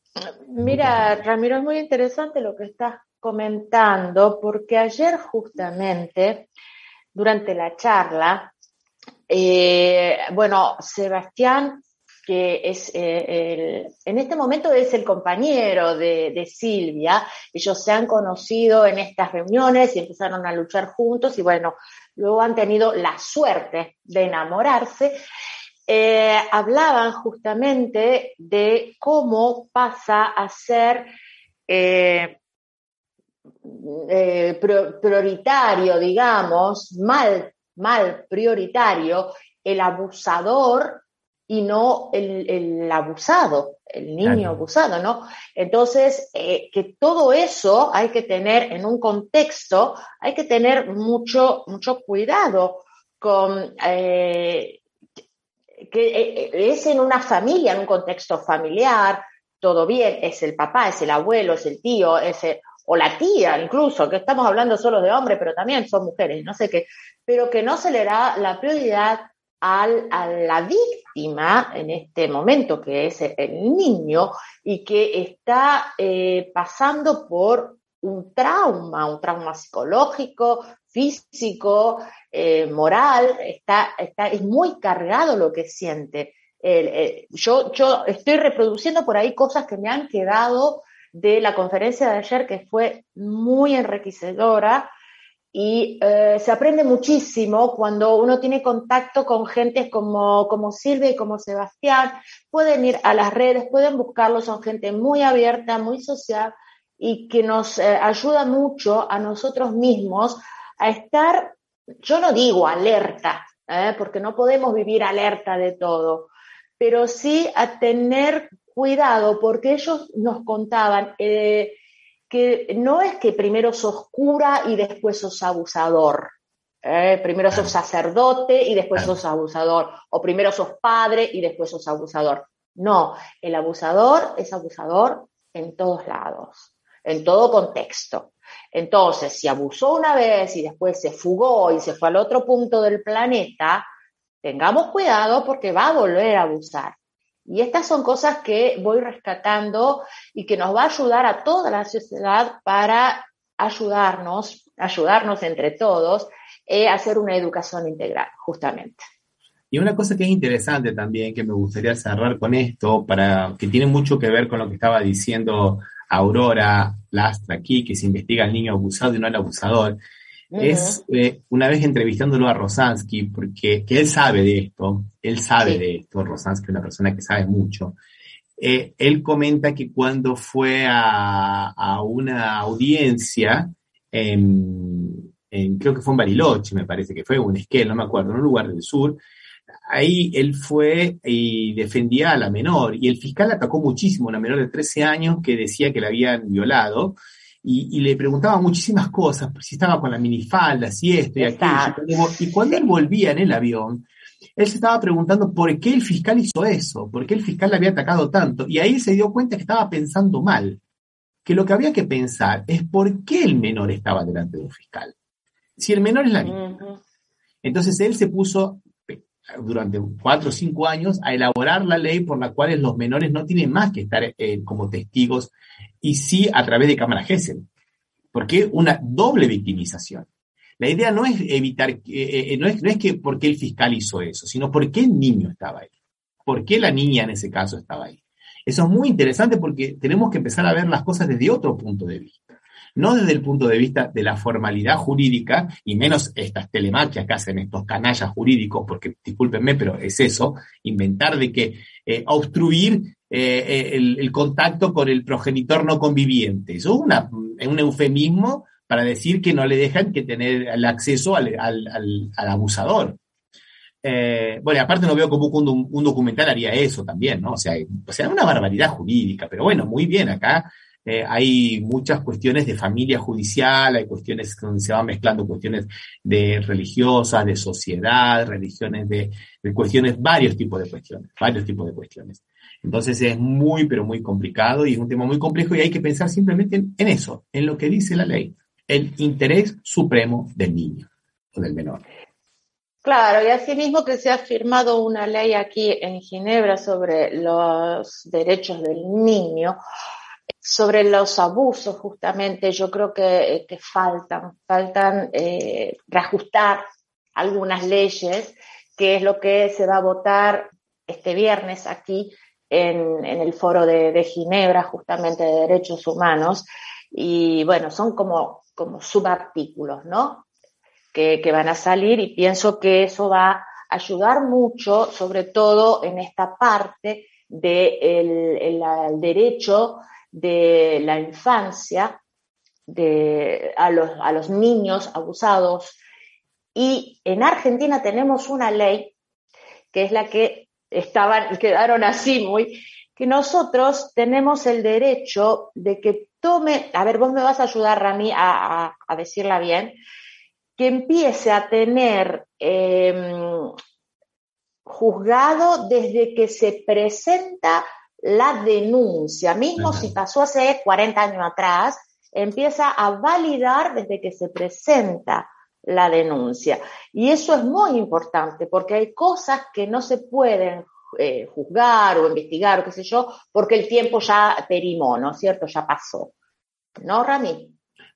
Mira, Ramiro, es muy interesante lo que estás comentando, porque ayer justamente, durante la charla, eh, bueno, Sebastián, que es eh, el- en este momento es el compañero de, de Silvia, ellos se han conocido en estas reuniones y empezaron a luchar juntos y bueno, luego han tenido la suerte de enamorarse. Eh, hablaban justamente de cómo pasa a ser eh, prioritario, digamos, mal, mal prioritario, el abusador y no el, el abusado, el niño Claro. abusado, ¿no? Entonces, eh, que todo eso hay que tener en un contexto, hay que tener mucho, mucho cuidado con eh, que eh, es en una familia, en un contexto familiar, todo bien, es el papá, es el abuelo, es el tío, es el- o la tía incluso, que estamos hablando solo de hombres, pero también son mujeres, no sé qué, pero que no se le da la prioridad al- a la víctima en este momento, que es el niño, y que está eh, pasando por un trauma, un trauma psicológico, físico, eh, moral, está, está, es muy cargado lo que siente. Yo, yo estoy reproduciendo por ahí cosas que me han quedado de la conferencia de ayer, que fue muy enriquecedora, y eh, se aprende muchísimo cuando uno tiene contacto con gente como, como Silvia y como Sebastián. Pueden ir a las redes, pueden buscarlos, son gente muy abierta, muy social y que nos eh, ayuda mucho a nosotros mismos a estar, yo no digo alerta, ¿eh? porque no podemos vivir alerta de todo, pero sí a tener cuidado, porque ellos nos contaban eh, que no es que primero sos cura y después sos abusador. ¿eh? Primero sos sacerdote y después Claro. sos abusador. O primero sos padre y después sos abusador. No, el abusador es abusador en todos lados, en todo contexto. Entonces, si abusó una vez y después se fugó y se fue al otro punto del planeta, tengamos cuidado porque va a volver a abusar. Y estas son cosas que voy rescatando y que nos va a ayudar a toda la sociedad para ayudarnos, ayudarnos entre todos eh, a hacer una educación integral, justamente. Y una cosa que es interesante también, que me gustaría cerrar con esto, para que tiene mucho que ver con lo que estaba diciendo Aurora Lastra aquí, que se investiga al niño abusado y no al abusador, es eh, una vez entrevistándolo a Rosansky, porque que él sabe de esto, él sabe Sí. de esto, Rosansky es una persona que sabe mucho. Eh, él comenta que cuando fue a, a una audiencia en, en- creo que fue en Bariloche, me parece que fue, en Esquel, no me acuerdo, en un lugar del sur, ahí él fue y defendía a la menor, y el fiscal atacó muchísimo a una menor de 13 años que decía que la habían violado, y, y le preguntaba muchísimas cosas, pues, si estaba con la minifalda, si esto y aquello. Y cuando- él volvía en el avión, él se estaba preguntando por qué el fiscal hizo eso, por qué el fiscal le había atacado tanto, y ahí se dio cuenta que estaba pensando mal, que lo que había que pensar es por qué el menor estaba delante de un fiscal. Si el menor es la víctima. Entonces él se puso, durante cuatro o cinco años a elaborar la ley por la cual los menores no tienen más que estar eh, como testigos y sí a través de cámara GESEL. Porque una doble victimización. La idea no es evitar, eh, eh, no, es, no es que por qué el fiscal hizo eso, sino por qué el niño estaba ahí. ¿Por qué la niña en ese caso estaba ahí? Eso es muy interesante porque tenemos que empezar a ver las cosas desde otro punto de vista no desde el punto de vista de la formalidad jurídica, y menos estas telemaquias que hacen estos canallas jurídicos, porque discúlpenme, pero es eso, inventar de que eh, obstruir eh, eh, el, contacto con el progenitor no conviviente. Eso es un eufemismo para decir que no le dejan que tener el acceso al, abusador. bueno, aparte no veo como un, un, documental haría eso también, ¿no? O sea, o sea, una barbaridad jurídica, pero bueno, muy bien, acá eh, hay muchas cuestiones de familia judicial, hay cuestiones donde se van mezclando cuestiones de religiosas, de sociedad, religiones de, cuestiones, varios tipos de cuestiones, varios tipos de cuestiones. Entonces es muy, pero muy complicado y es un tema muy complejo y hay que pensar simplemente en, en eso, en lo que dice la ley, el interés supremo del niño o del menor. Claro, y asimismo que se ha firmado una ley aquí en Ginebra sobre los derechos del niño, sobre los abusos, justamente, yo creo que, eh, faltan, faltan eh, reajustar algunas leyes, que es lo que se va a votar este viernes aquí en, el foro de, Ginebra, justamente de derechos humanos. Y bueno, son como, como subartículos, ¿no? Que, van a salir y pienso que eso va a ayudar mucho, sobre todo en esta parte del de el, el derecho de la infancia, de, a, los, a los niños abusados. Y en Argentina tenemos una ley que es la que estaban, quedaron así muy, que nosotros tenemos el derecho de que tome, a ver, vos me vas a ayudar, Rami, a, a, decirla bien, que empiece a tener em, juzgado desde que se presenta la denuncia, mismo si pasó hace 40 años atrás, empieza a validar desde que se presenta la denuncia. Y eso es muy importante porque hay cosas que no se pueden eh, juzgar o investigar o qué sé yo, porque el tiempo ya perimó, ¿no es cierto? Ya pasó. ¿No, Rami?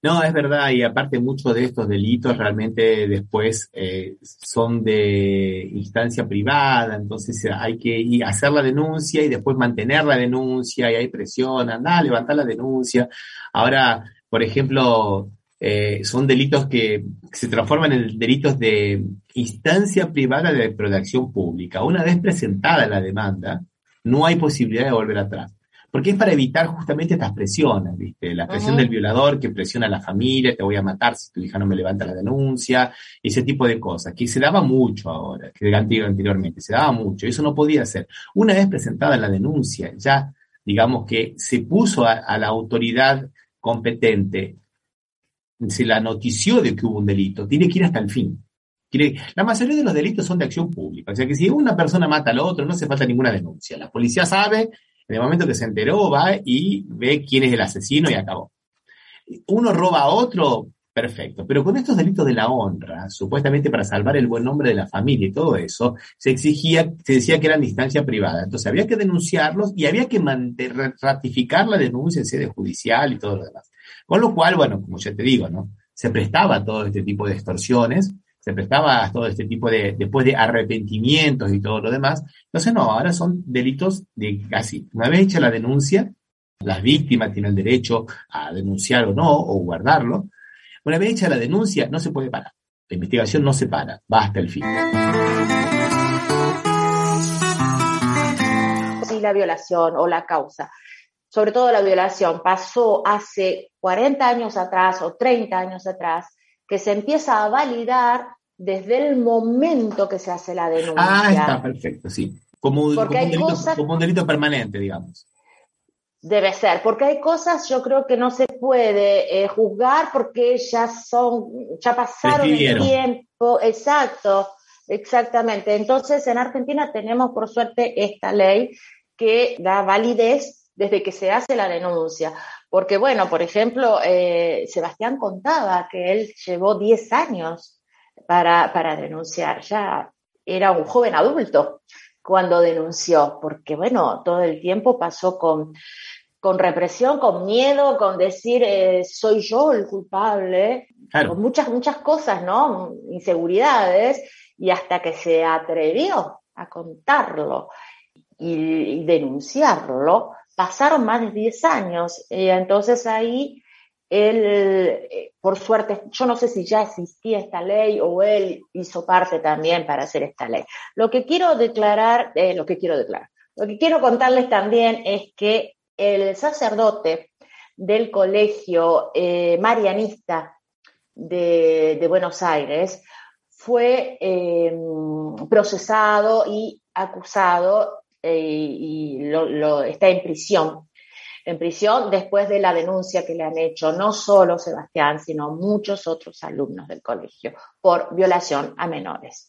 No, es verdad, y aparte muchos de estos delitos realmente después eh, son de instancia privada, entonces hay que hacer la denuncia y después mantener la denuncia y hay presión, anda, levantar la denuncia. Ahora, por ejemplo, eh, son delitos que se transforman en delitos de instancia privada de protección pública. Una vez presentada la demanda, no hay posibilidad de volver atrás porque es para evitar justamente estas presiones, ¿viste? La presión del violador que presiona a la familia, te voy a matar si tu hija no me levanta la denuncia, ese tipo de cosas, que se daba mucho ahora, que anteriormente, se daba mucho, eso no podía ser. Una vez presentada la denuncia, ya digamos que se puso a, la autoridad competente, se la notició de que hubo un delito, tiene que ir hasta el fin. La mayoría de los delitos son de acción pública, o sea que si una persona mata al otro, no hace falta ninguna denuncia. La policía sabe, en el momento que se enteró, va y ve quién es el asesino y acabó. Uno roba a otro, perfecto. Pero con estos delitos de la honra, supuestamente para salvar el buen nombre de la familia y todo eso, se exigía, se decía que eran distancia privada. Entonces había que denunciarlos y había que ratificar la denuncia en sede judicial y todo lo demás. Con lo cual, bueno, como ya te digo, ¿no? Se prestaba todo este tipo de extorsiones se prestaba todo este tipo de, después de arrepentimientos y todo lo demás. Entonces, no, ahora son delitos de casi, una vez hecha la denuncia, las víctimas tienen el derecho a denunciar o no, o guardarlo. Una vez hecha la denuncia, no se puede parar. La investigación no se para, va hasta el fin. Si la violación o la causa, sobre todo la violación, pasó hace 40 años atrás o 30 años atrás, que se empieza a validar desde el momento que se hace la denuncia. Ah, está perfecto, sí. Como, un, delito, permanente, digamos. Debe ser, porque hay cosas yo creo que no se puede eh, juzgar porque ya son, ya pasaron el tiempo, exacto, exactamente. Entonces en Argentina tenemos por suerte esta ley que da validez desde que se hace la denuncia. Porque bueno, por ejemplo, eh, Sebastián contaba que él llevó 10 años para, para denunciar. Ya era un joven adulto cuando denunció, porque bueno, todo el tiempo pasó con, con represión, con miedo, con decir eh, soy yo el culpable, con muchas, muchas cosas, ¿no? Inseguridades, y hasta que se atrevió a contarlo y, denunciarlo, pasaron más de 10 años. Y entonces ahí él, eh, por suerte, yo no sé si ya existía esta ley o él hizo parte también para hacer esta ley. Lo que quiero declarar, eh, lo que quiero declarar, lo que quiero contarles también es que el sacerdote del colegio eh, marianista de, Buenos Aires fue procesado y acusado y lo, está en prisión en prisión después de la denuncia que le han hecho no solo Sebastián, sino muchos otros alumnos del colegio por violación a menores.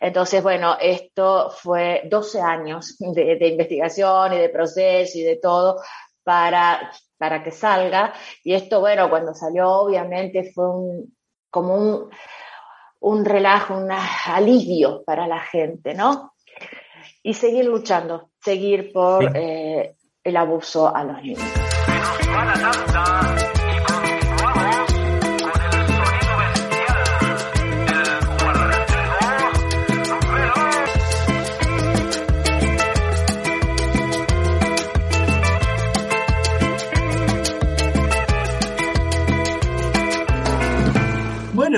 Entonces, bueno, esto fue 12 años de, investigación y de proceso y de todo para, para que salga. Y esto, bueno, cuando salió, obviamente fue un, como un, un relajo, un alivio para la gente, ¿no? Y seguir luchando, seguir por eh, el abuso a los niños.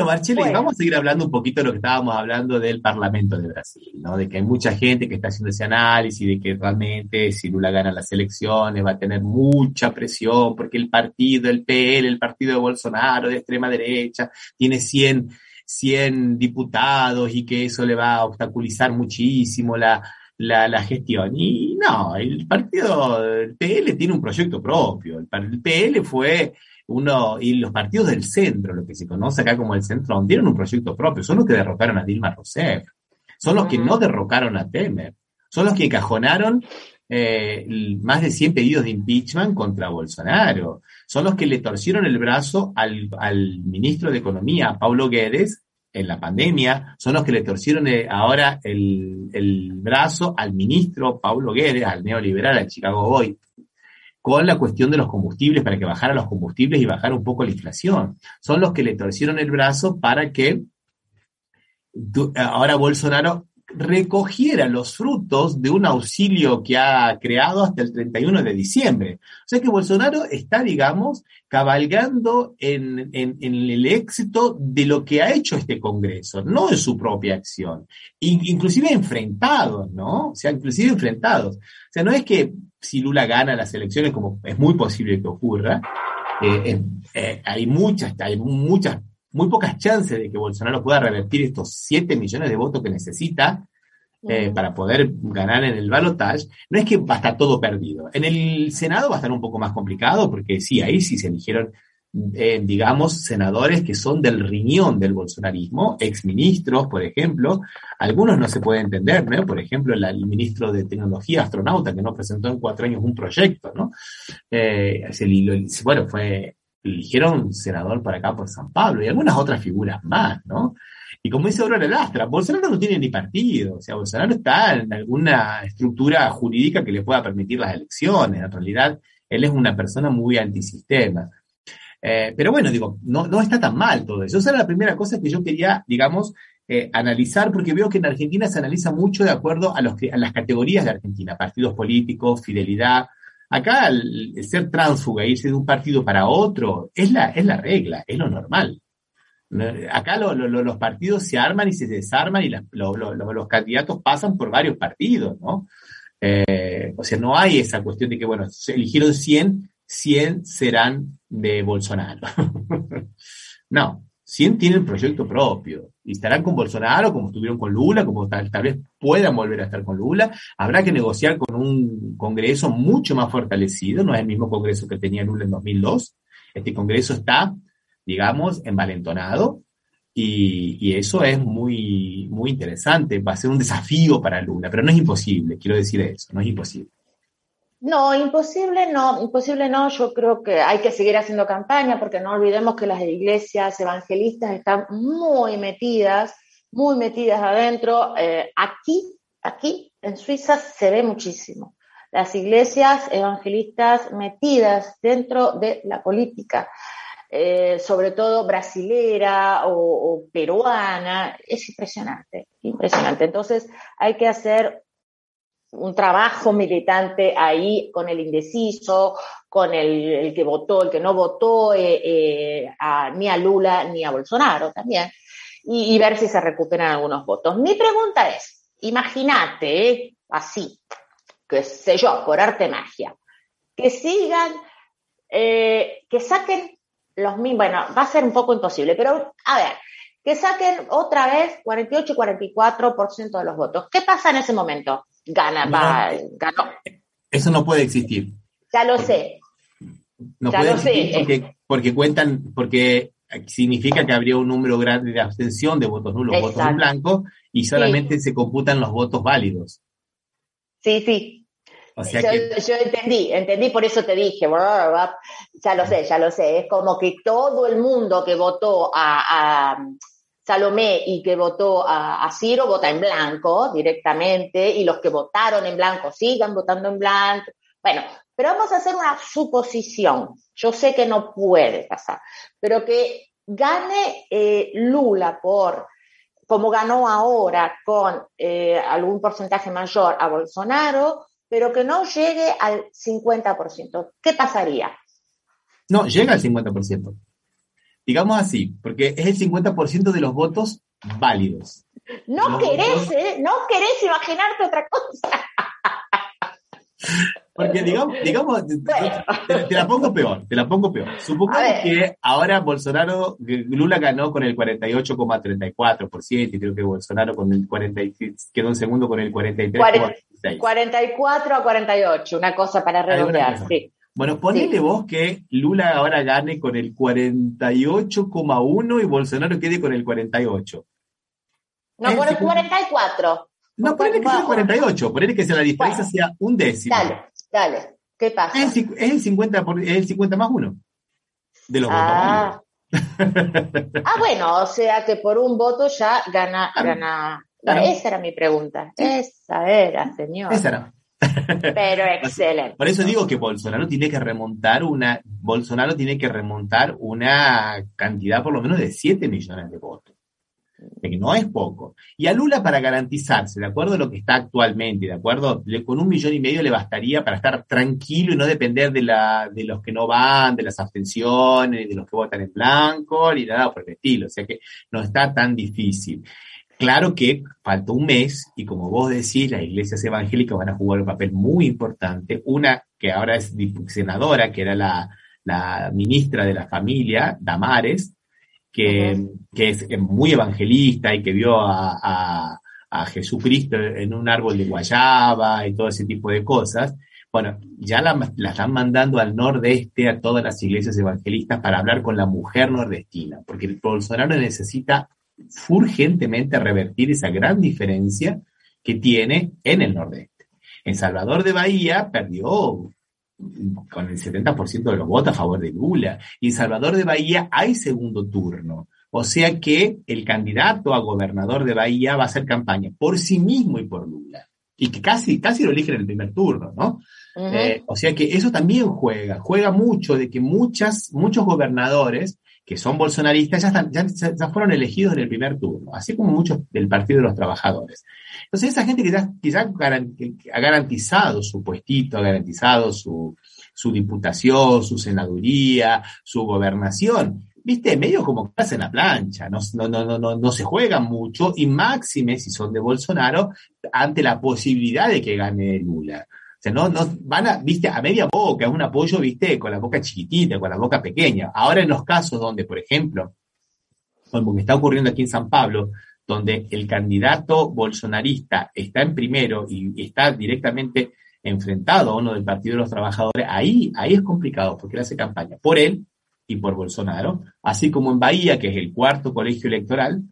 Bueno, Marcheli, vamos a seguir hablando un poquito de lo que estábamos hablando del Parlamento de Brasil, ¿no? De que hay mucha gente que está haciendo ese análisis, de que realmente si Lula gana las elecciones va a tener mucha presión, porque el partido, el PL, el partido de Bolsonaro, de extrema derecha, tiene 100, 100 diputados y que eso le va a obstaculizar muchísimo la, la, la, gestión. Y no, el partido, el PL tiene un proyecto propio. El, PL fue uno, y los partidos del centro, lo que se conoce acá como el centro, tienen un proyecto propio, son los que derrocaron a Dilma Rousseff, son los que no derrocaron a Temer, son los que encajonaron eh, más de 100 pedidos de impeachment contra Bolsonaro, son los que le torcieron el brazo al, al ministro de Economía, Paulo Guedes, en la pandemia, son los que le torcieron eh, ahora el, el brazo al ministro Paulo Guedes, al neoliberal, al Chicago Boy, con la cuestión de los combustibles, para que bajara los combustibles y bajara un poco la inflación. Son los que le torcieron el brazo para que ahora Bolsonaro recogiera los frutos de un auxilio que ha creado hasta el 31 de diciembre. O sea que Bolsonaro está, digamos, cabalgando en, el éxito de lo que ha hecho este Congreso, no de su propia acción. Inclusive enfrentados, ¿no? O sea, inclusive enfrentados. O sea, no es que si Lula gana las elecciones, como es muy posible que ocurra, eh, eh, hay muchas, hay muchas muy pocas chances de que Bolsonaro pueda revertir estos 7 millones de votos que necesita eh, para poder ganar en el balotage, no es que va a estar todo perdido. En el Senado va a estar un poco más complicado porque sí, ahí sí se eligieron, eh, digamos, senadores que son del riñón del bolsonarismo, exministros, por ejemplo. Algunos no se puede entender, ¿no? Por ejemplo, el, ministro de Tecnología, astronauta, que no presentó en cuatro años un proyecto, ¿no? Eh, bueno, fue eligieron senador para acá por San Pablo y algunas otras figuras más, ¿no? Y como dice Aurora Lastra, Bolsonaro no tiene ni partido, o sea, Bolsonaro está en alguna estructura jurídica que le pueda permitir las elecciones, en realidad él es una persona muy antisistema. Eh, pero bueno, digo, no, no está tan mal todo eso. Esa era la primera cosa que yo quería, digamos, eh, analizar, porque veo que en Argentina se analiza mucho de acuerdo a, los, a las categorías de Argentina, partidos políticos, fidelidad, Acá el, ser tránsfuga, irse de un partido para otro, es la, es la regla, es lo normal. Acá los partidos se arman y se desarman y los candidatos pasan por varios partidos, ¿no? Eh, o sea, no hay esa cuestión de que, bueno, se eligieron 100, 100 serán de Bolsonaro. no, 100 tienen proyecto propio y estarán con Bolsonaro como estuvieron con Lula, como tal, vez puedan volver a estar con Lula. Habrá que negociar con un Congreso mucho más fortalecido, no es el mismo Congreso que tenía Lula en 2002. Este Congreso está, digamos, envalentonado y, y eso es muy, muy interesante. Va a ser un desafío para Lula, pero no es imposible, quiero decir eso, no es imposible. No, imposible no, imposible no. Yo creo que hay que seguir haciendo campaña porque no olvidemos que las iglesias evangelistas están muy metidas muy metidas adentro. Eh, aquí, aquí en Suiza se ve muchísimo. Las iglesias evangelistas metidas dentro de la política, eh, sobre todo brasilera o, o peruana, es impresionante, impresionante. Entonces hay que hacer un trabajo militante ahí con el indeciso, con el, que votó, el que no votó eh, eh, ni a Lula ni a Bolsonaro también, y, ver si se recuperan algunos votos. Mi pregunta es, imagínate, eh, así, qué sé yo, por arte magia, que sigan, que saquen los mismos, bueno, va a ser un poco imposible, pero a ver, que saquen otra vez 48 y 44% de los votos. ¿Qué pasa en ese momento? Gana, No. va, ganó. Eso no puede existir. Ya lo sé. No Ya puede lo sé. existir porque, porque cuentan, porque significa que habría un número grande de abstención, de votos nulos, votos en blanco, y solamente se computan los votos válidos. Sí, sí. O sea yo, que yo entendí, entendí, por eso te dije, ya lo sé, ya lo sé. Es como que todo el mundo que votó a, a Salomé y que votó a, Ciro vota en blanco directamente y los que votaron en blanco sigan votando en blanco. Bueno, pero vamos a hacer una suposición. Yo sé que no puede pasar, pero que gane eh, Lula por como ganó ahora con eh, algún porcentaje mayor a Bolsonaro, pero que no llegue al 50%. ¿Qué pasaría? no, llega al 50%. Digamos así, porque es el 50% de los votos válidos. No No, querés. ¿eh? No querés imaginarte otra cosa. Porque digamos, digamos te, te- te la pongo peor, te la pongo peor. Supongamos que ahora Bolsonaro, Lula ganó con el 48,34% y creo que Bolsonaro con el 40, y- quedó en segundo con el 43,36%. 44 a 48, una cosa para redondear, sí. Bueno, ponele vos que Lula ahora gane con el 48,1 y Bolsonaro quede con el 48. No, por el el 44. No, ponele que sea el 48, ponele que sea la diferencia Bueno. sea un décimo. Dale, dale. ¿Qué pasa? Es el, ci- es el 50, por- es el 50 más 1 de los Ah. votos. Ah, bueno, o sea que por un voto ya gana, Claro. gana. Claro. Esa era mi pregunta. Esa era, señor. Esa era. Pero excelente. Por eso digo que Bolsonaro tiene que remontar una, Bolsonaro tiene que remontar una cantidad por lo menos de 7 millones de votos. De que no es poco. Y a Lula para garantizarse, de acuerdo a lo que está actualmente, de acuerdo, le- con un millón y medio le bastaría para estar tranquilo y no depender de, la, de los que no van, de las abstenciones, de los que votan en blanco, ni nada por el estilo. O sea que no está tan difícil. Claro que falta un mes y como vos decís, las iglesias evangélicas van a jugar un papel muy importante. Una que ahora es senadora, que era la, la ministra de la familia, Damares, que, que es muy evangelista y que vio a, a- a Jesucristo en un árbol de guayaba y todo ese tipo de cosas. Bueno, ya la, la están mandando al nordeste a todas las iglesias evangelistas para hablar con la mujer nordestina, porque el Bolsonaro necesita urgentemente revertir esa gran diferencia que tiene en el nordeste. En Salvador de Bahía perdió con el 70% de los votos a favor de Lula. Y en Salvador de Bahía hay segundo turno. O sea que el candidato a gobernador de Bahía va a hacer campaña por sí mismo y por Lula. Y que casi, casi lo eligen en el primer turno, ¿no? Eh, o sea que eso también juega, juega mucho de que muchas, muchos gobernadores que son bolsonaristas ya, están, ya, fueron elegidos en el primer turno, así como muchos del Partido de los Trabajadores. Entonces esa gente que ya, que ya ha garantizado su puestito, ha garantizado su, su diputación, su senaduría, su gobernación, viste, medio como que hacen la plancha, no, no, no, no, no se juegan mucho y máxime si son de Bolsonaro ante la posibilidad de que gane Lula. No, no, van a, viste, a media boca, un apoyo, viste, con la boca chiquitita, con la boca pequeña. Ahora en los casos donde, por ejemplo, como que está ocurriendo aquí en San Pablo, donde el candidato bolsonarista está en primero y está directamente enfrentado a uno del Partido de los Trabajadores, ahí, ahí es complicado porque él hace campaña por él y por Bolsonaro, así como en Bahía, que es el cuarto colegio electoral,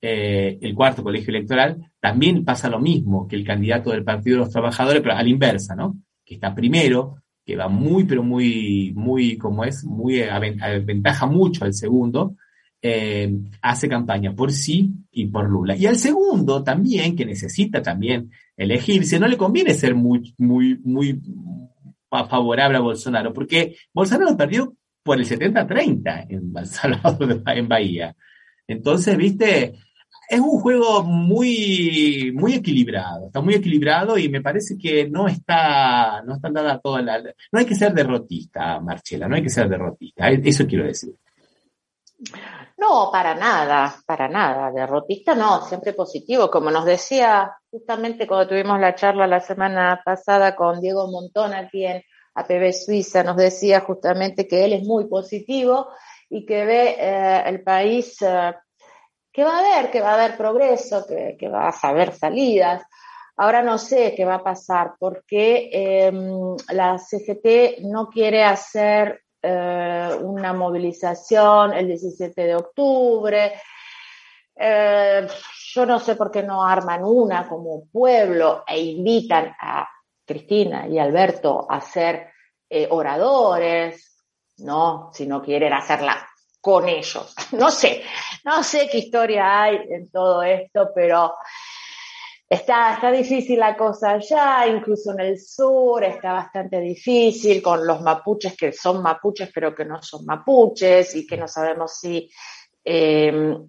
eh, el cuarto colegio electoral, también pasa lo mismo que el candidato del Partido de los Trabajadores, pero a la inversa, ¿no? Que está primero, que va muy, pero muy, muy, como es, muy, aven- aventaja mucho al segundo, eh, hace campaña por sí y por Lula. Y al segundo también, que necesita también elegirse, no le conviene ser muy, muy, muy favorable a Bolsonaro, porque Bolsonaro perdió por el 70-30 en Salvador, en Bahía. Entonces, viste, es un juego muy, muy equilibrado, está muy equilibrado y me parece que no está, no está dada toda la, no hay que ser derrotista, Marchela, no hay que ser derrotista, eso quiero decir. No, para nada, para nada. Derrotista no, siempre positivo. Como nos decía justamente cuando tuvimos la charla la semana pasada con Diego Montón aquí en APB Suiza, nos decía justamente que él es muy positivo y que ve eh, el país eh, que va a haber, que va a haber progreso, que, va a haber salidas. Ahora no sé qué va a pasar porque em, la CGT no quiere hacer eh, una movilización el 17 de octubre. Eh, yo no sé por qué no arman una como pueblo e invitan a Cristina y Alberto a ser eh, oradores, ¿no? Si no quieren hacerla con ellos. No sé, no sé qué historia hay en todo esto, pero Está, está difícil la cosa allá, incluso en el sur está bastante difícil con los mapuches que son mapuches pero que no son mapuches y que no sabemos si em,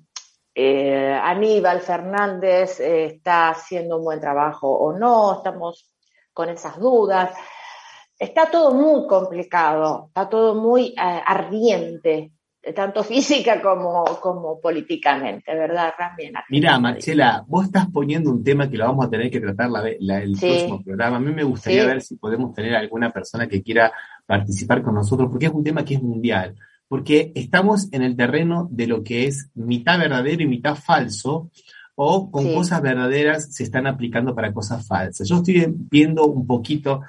eh, Aníbal Fernández eh, está haciendo un buen trabajo o no, estamos con esas dudas. Está todo muy complicado, está todo muy eh, ardiente tanto física como, como políticamente, ¿verdad, Mira, Marcela, vos estás poniendo un tema que lo vamos a tener que tratar la, el próximo programa. A mí me gustaría ver si podemos tener alguna persona que quiera participar con nosotros, porque es un tema que es mundial, porque estamos en el terreno de lo que es mitad verdadero y mitad falso, o con cosas verdaderas se están aplicando para cosas falsas. Yo estoy viendo un poquito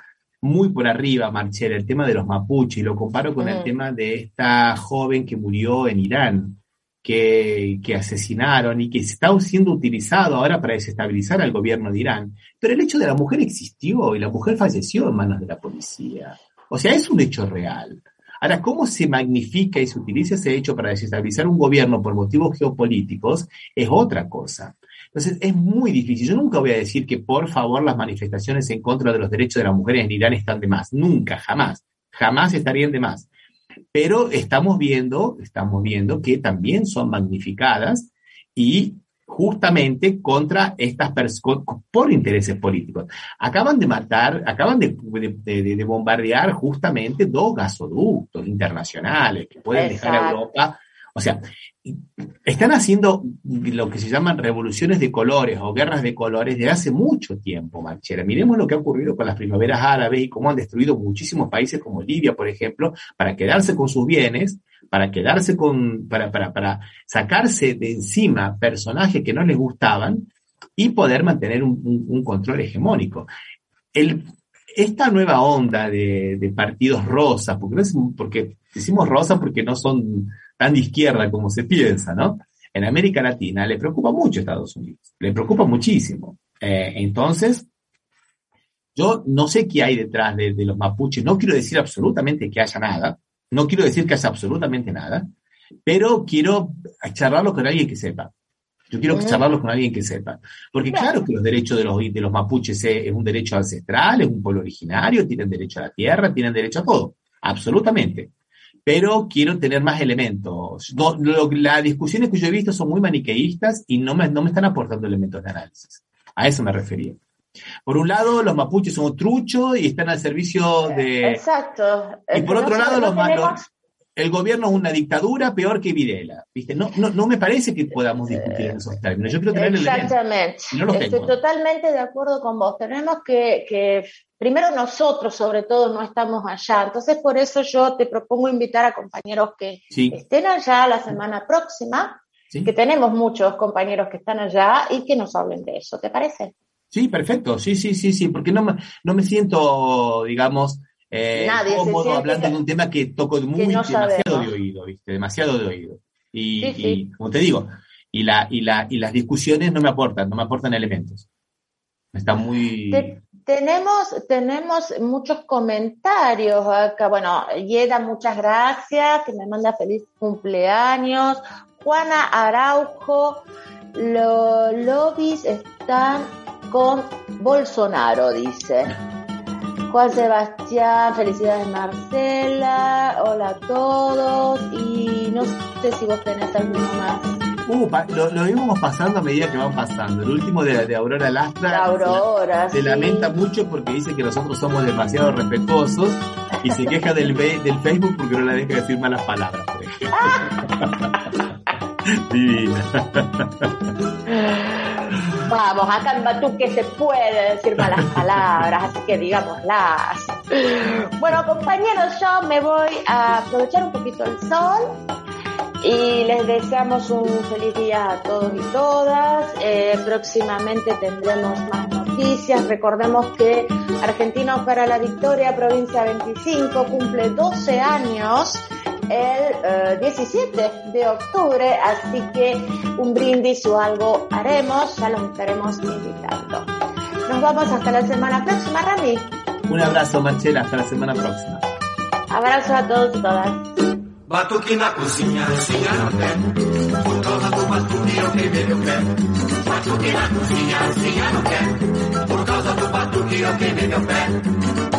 muy por arriba, Marchera, el tema de los mapuches, y lo comparo con el tema de esta joven que murió en Irán, que, que, asesinaron y que está siendo utilizado ahora para desestabilizar al gobierno de Irán. Pero el hecho de la mujer existió y la mujer falleció en manos de la policía. O sea, es un hecho real. Ahora, ¿cómo se magnifica y se utiliza ese hecho para desestabilizar un gobierno por motivos geopolíticos? Es otra cosa. Entonces es muy difícil. Yo nunca voy a decir que por favor las manifestaciones en contra de los derechos de las mujeres en Irán están de más. Nunca, jamás. Jamás estarían de más. Pero estamos viendo, estamos viendo que también son magnificadas y justamente contra estas personas, por intereses políticos. Acaban de matar, acaban de, de, bombardear justamente dos gasoductos internacionales que pueden dejar a Europa o sea, están haciendo lo que se llaman revoluciones de colores o guerras de colores desde hace mucho tiempo, Marchera. Miremos lo que ha ocurrido con las primaveras árabes y cómo han destruido muchísimos países como Libia, por ejemplo, para quedarse con sus bienes, para quedarse con, para, para, para sacarse de encima personajes que no les gustaban y poder mantener un, control hegemónico. Esta nueva onda de, partidos rosas, porque, porque decimos rosas porque no son tan de izquierda como se piensa, ¿no? En América Latina le preocupa mucho Estados Unidos, le preocupa muchísimo. Eh, entonces, yo no sé qué hay detrás de, los mapuches, no quiero decir absolutamente que haya nada, no quiero decir que haya absolutamente nada, pero quiero charlarlo con alguien que sepa. Yo quiero charlarlo con alguien que sepa. Porque claro que los derechos de los, de los mapuches es, un derecho ancestral, es un pueblo originario, tienen derecho a la tierra, tienen derecho a todo. Absolutamente pero quiero tener más elementos. las discusiones que yo he visto son muy maniqueístas y no me, no me están aportando elementos de análisis. A eso me refería. Por un lado, los mapuches son truchos y están al servicio de... Exacto. Y por otro lado, los, tenemos el gobierno es una dictadura peor que Videla. ¿viste? No, no, no me parece que podamos discutir en esos términos. Yo quiero tener Exactamente. No Estoy totalmente de acuerdo con vos. Tenemos que, que, primero nosotros, sobre todo, no estamos allá. Entonces, por eso yo te propongo invitar a compañeros que estén allá la semana próxima, que tenemos muchos compañeros que están allá y que nos hablen de eso. ¿Te parece? Sí, perfecto. Sí, sí, sí, sí. Porque no me, no me siento, digamos, eh, cómodo hablando de un tema que toco muy demasiado de oído, ¿viste? Demasiado de oído. Y, como te digo, y, la, y, la, y las discusiones no me aportan, no me aportan elementos. Está muy... tenemos, tenemos muchos comentarios acá. Bueno, Yeda, muchas gracias, que me manda feliz cumpleaños. Juana Araujo, los lobbies están con Bolsonaro, dice. Juan Sebastián, felicidades Marcela, hola a todos y no sé si vos tenés alguno más. Uh, lo, lo íbamos pasando a medida que van pasando. El último de, de Aurora Lastra La Aurora, se sí. lamenta mucho porque dice que nosotros somos demasiado respetuosos y se queja del, del Facebook porque no la deja decir malas palabras, por ejemplo. Divina. Vamos, acá en Batuque se puede decir malas palabras, así que digámoslas. Bueno, compañeros, yo me voy a aprovechar un poquito el sol y les deseamos un feliz día a todos y todas. Eh, próximamente tendremos más noticias. Recordemos que Argentinos para la Victoria, provincia 25, cumple 12 años el eh, 17 de octubre, así que un brindis o algo haremos, ya los estaremos invitando. Nos vamos hasta la semana próxima, Rami. Un abrazo, Marcela. Hasta la semana próxima. Abrazo a todos y todas. Batuque na cozinha, cozinha no pé. Por causa do batuque eu queimei meu pé. Batuque na cozinha, cozinha no pé. Por causa do batuque eu queimei meu pé.